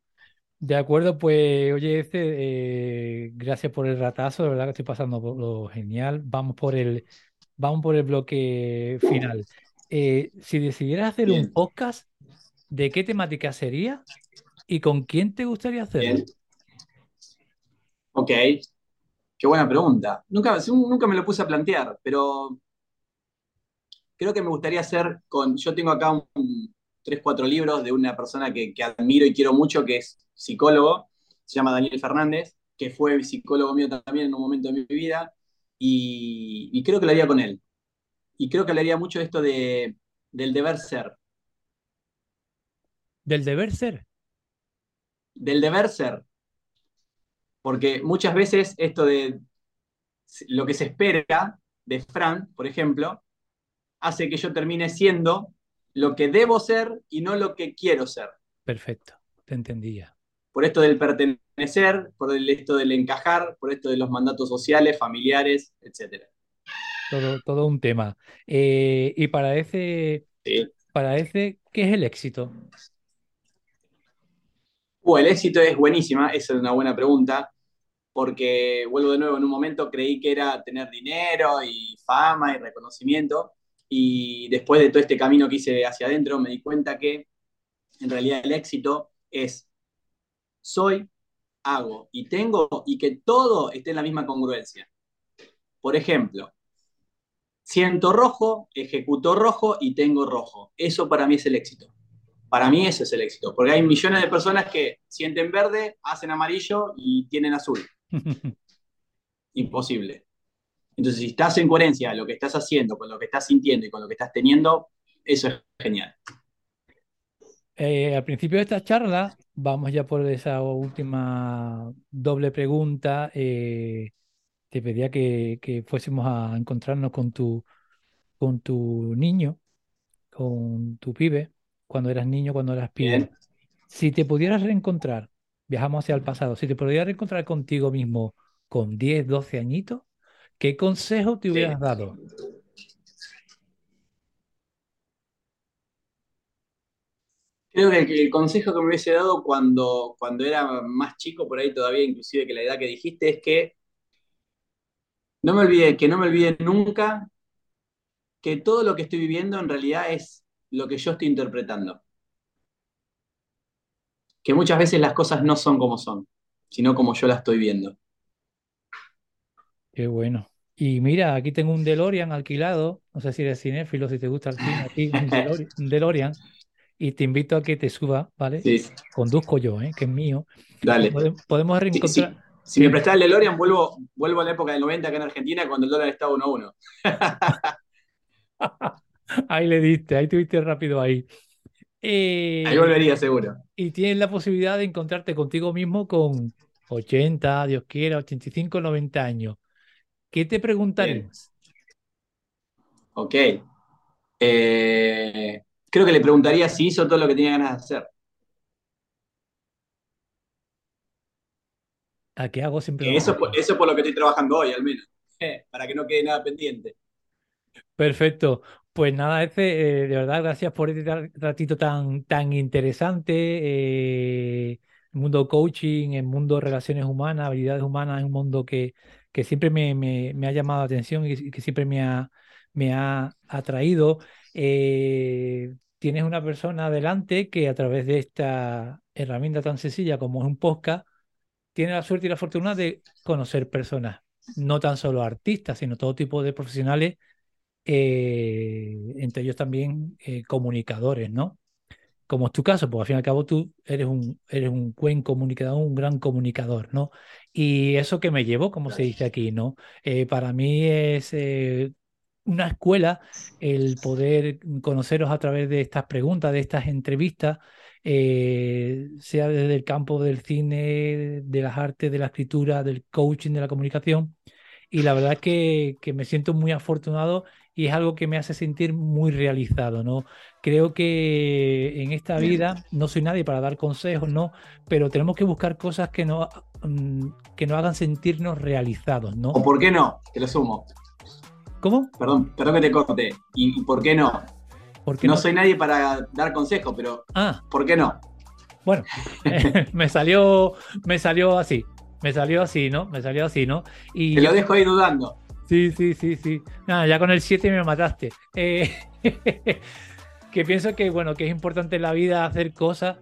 De acuerdo, pues oye, este, eh, gracias por el ratazo, de verdad que estoy pasando por lo genial. Vamos por el, vamos por el bloque final. Eh, si decidieras hacer un podcast, ¿de qué temática sería y con quién te gustaría hacerlo? Bien. Ok. Qué buena pregunta. Nunca, nunca me lo puse a plantear, pero creo que me gustaría hacer con. Yo tengo acá un, un, tres, cuatro libros de una persona que, que admiro y quiero mucho, que es psicólogo, se llama Daniel Fernández, que fue psicólogo mío también en un momento de mi vida, y, y creo que lo haría con él. Y creo que hablaría mucho de esto de, del deber ser. Del deber ser. Del deber ser. Porque muchas veces esto de lo que se espera de Fran, por ejemplo, hace que yo termine siendo lo que debo ser y no lo que quiero ser. Perfecto, te entendía. Por esto del pertenecer, por esto del encajar, por esto de los mandatos sociales, familiares, etc. Todo, todo un tema. Eh, y para ese, para ese, ¿qué es el éxito? Uh, el éxito es buenísima, esa es una buena pregunta, porque vuelvo de nuevo, en un momento creí que era tener dinero y fama y reconocimiento, y después de todo este camino que hice hacia adentro me di cuenta que en realidad el éxito es soy, hago y tengo y que todo esté en la misma congruencia. Por ejemplo, siento rojo, ejecuto rojo y tengo rojo. Eso para mí es el éxito. Para mí ese es el éxito, porque hay millones de personas que sienten verde, hacen amarillo y tienen azul. Imposible. Entonces, si estás en coherencia lo que estás haciendo, con lo que estás sintiendo y con lo que estás teniendo, eso es genial. Eh, al principio de esta charla, vamos ya por esa última doble pregunta. Eh, te pedía que, fuésemos a encontrarnos con tu, con tu niño, con tu pibe, cuando eras niño, cuando eras pibe. Si te pudieras reencontrar, viajamos hacia el pasado, si te pudieras reencontrar contigo mismo con 10, 12 añitos, ¿qué consejo te hubieras dado? Creo que el, consejo que me hubiese dado cuando, cuando era más chico, por ahí todavía inclusive que la edad que dijiste, es que no me olvide, que no me olvide nunca que todo lo que estoy viviendo en realidad es lo que yo estoy interpretando. Que muchas veces las cosas no son como son, sino como yo las estoy viendo. Qué bueno. Y mira, aquí tengo un DeLorean alquilado. No sé si eres cinéfilo, si te gusta el cine, aquí un DeLorean. Y te invito a que te suba, ¿vale? Sí. Conduzco yo, ¿eh? que es mío. Dale. Podemos, reencontrar. Si me prestás el DeLorean, vuelvo, vuelvo a la época del 90 acá en Argentina, cuando el dólar estaba 1 a 1. ahí le diste, ahí tuviste rápido ahí. Eh, ahí volvería, seguro. Y tienes la posibilidad de encontrarte contigo mismo con 80, Dios quiera, 85, 90 años. ¿Qué te preguntarías? Ok. Eh, creo que le preguntaría si hizo todo lo que tenía ganas de hacer. ¿A qué hago siempre? Eso, eso es por lo que estoy trabajando hoy, al menos, eh, para que no quede nada pendiente. Perfecto. Pues nada, Efe, eh, de verdad, gracias por este ratito tan, tan interesante. Eh, el mundo coaching, el mundo relaciones humanas, habilidades humanas, es un mundo que, que siempre me, me, ha llamado la atención y que siempre me ha, me ha atraído. Tienes una persona adelante que a través de esta herramienta tan sencilla como es un podcast, tiene la suerte y la fortuna de conocer personas, no tan solo artistas, sino todo tipo de profesionales, eh, entre ellos también eh, comunicadores, ¿no? Como es tu caso, porque al fin y al cabo tú eres un, eres un buen comunicador, un gran comunicador, ¿no? Y eso que me llevo, como se dice aquí, ¿no? Eh, para mí es una escuela el poder conoceros a través de estas preguntas, de estas entrevistas, eh, sea desde el campo del cine, de las artes, de la escritura, del coaching, de la comunicación. Y la verdad es que, que, me siento muy afortunado y es algo que me hace sentir muy realizado, ¿no? Creo que en esta vida no soy nadie para dar consejos, ¿no? Pero tenemos que buscar cosas que, no, mm, que nos hagan sentirnos realizados, ¿no? ¿O por qué no? Te lo sumo. ¿Cómo? Perdón, perdón que te corte. ¿Y, y por qué no? no, soy nadie para dar consejos, pero ah. ¿por qué no? Bueno, me salió, me salió así, me salió así, ¿no? Me salió así, ¿no? Y Te lo dejo ahí dudando. Sí, sí, sí, sí. Nada, ya con el 7 me mataste. Eh, que pienso que, bueno, que es importante en la vida hacer cosas,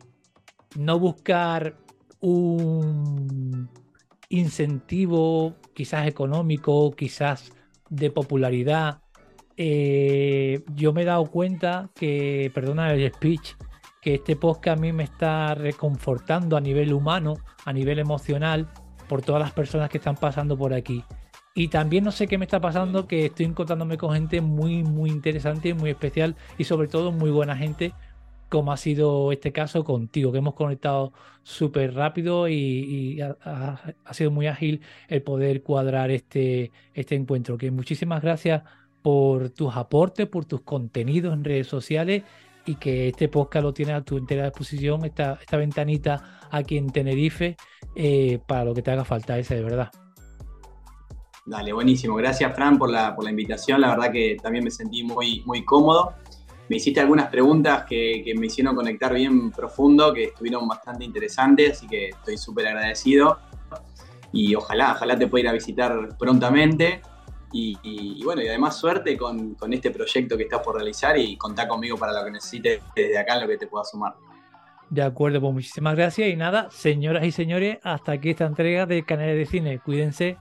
no buscar un incentivo quizás económico, quizás de popularidad, eh, yo me he dado cuenta que, perdona el speech, que este podcast a mí me está reconfortando a nivel humano, a nivel emocional, por todas las personas que están pasando por aquí. Y también no sé qué me está pasando, que estoy encontrándome con gente muy, muy interesante, muy especial y sobre todo muy buena gente como ha sido este caso contigo, que hemos conectado súper rápido y, ha, sido muy ágil el poder cuadrar este, este encuentro. Que muchísimas gracias por tus aportes, por tus contenidos en redes sociales y que este podcast lo tiene a tu entera disposición, esta, esta ventanita aquí en Tenerife, eh, para lo que te haga falta, ese de verdad. Dale, buenísimo. Gracias, Fran, por la, por la invitación. La verdad que también me sentí muy, muy cómodo. Me hiciste algunas preguntas que, me hicieron conectar bien profundo, que estuvieron bastante interesantes, así que estoy súper agradecido. Y ojalá, ojalá te pueda ir a visitar prontamente. Y, bueno, y además suerte con, con, este proyecto que estás por realizar y contá conmigo para lo que necesites desde acá en lo que te pueda sumar. De acuerdo, pues muchísimas gracias y nada, señoras y señores, hasta aquí esta entrega de Canales de Cine. Cuídense.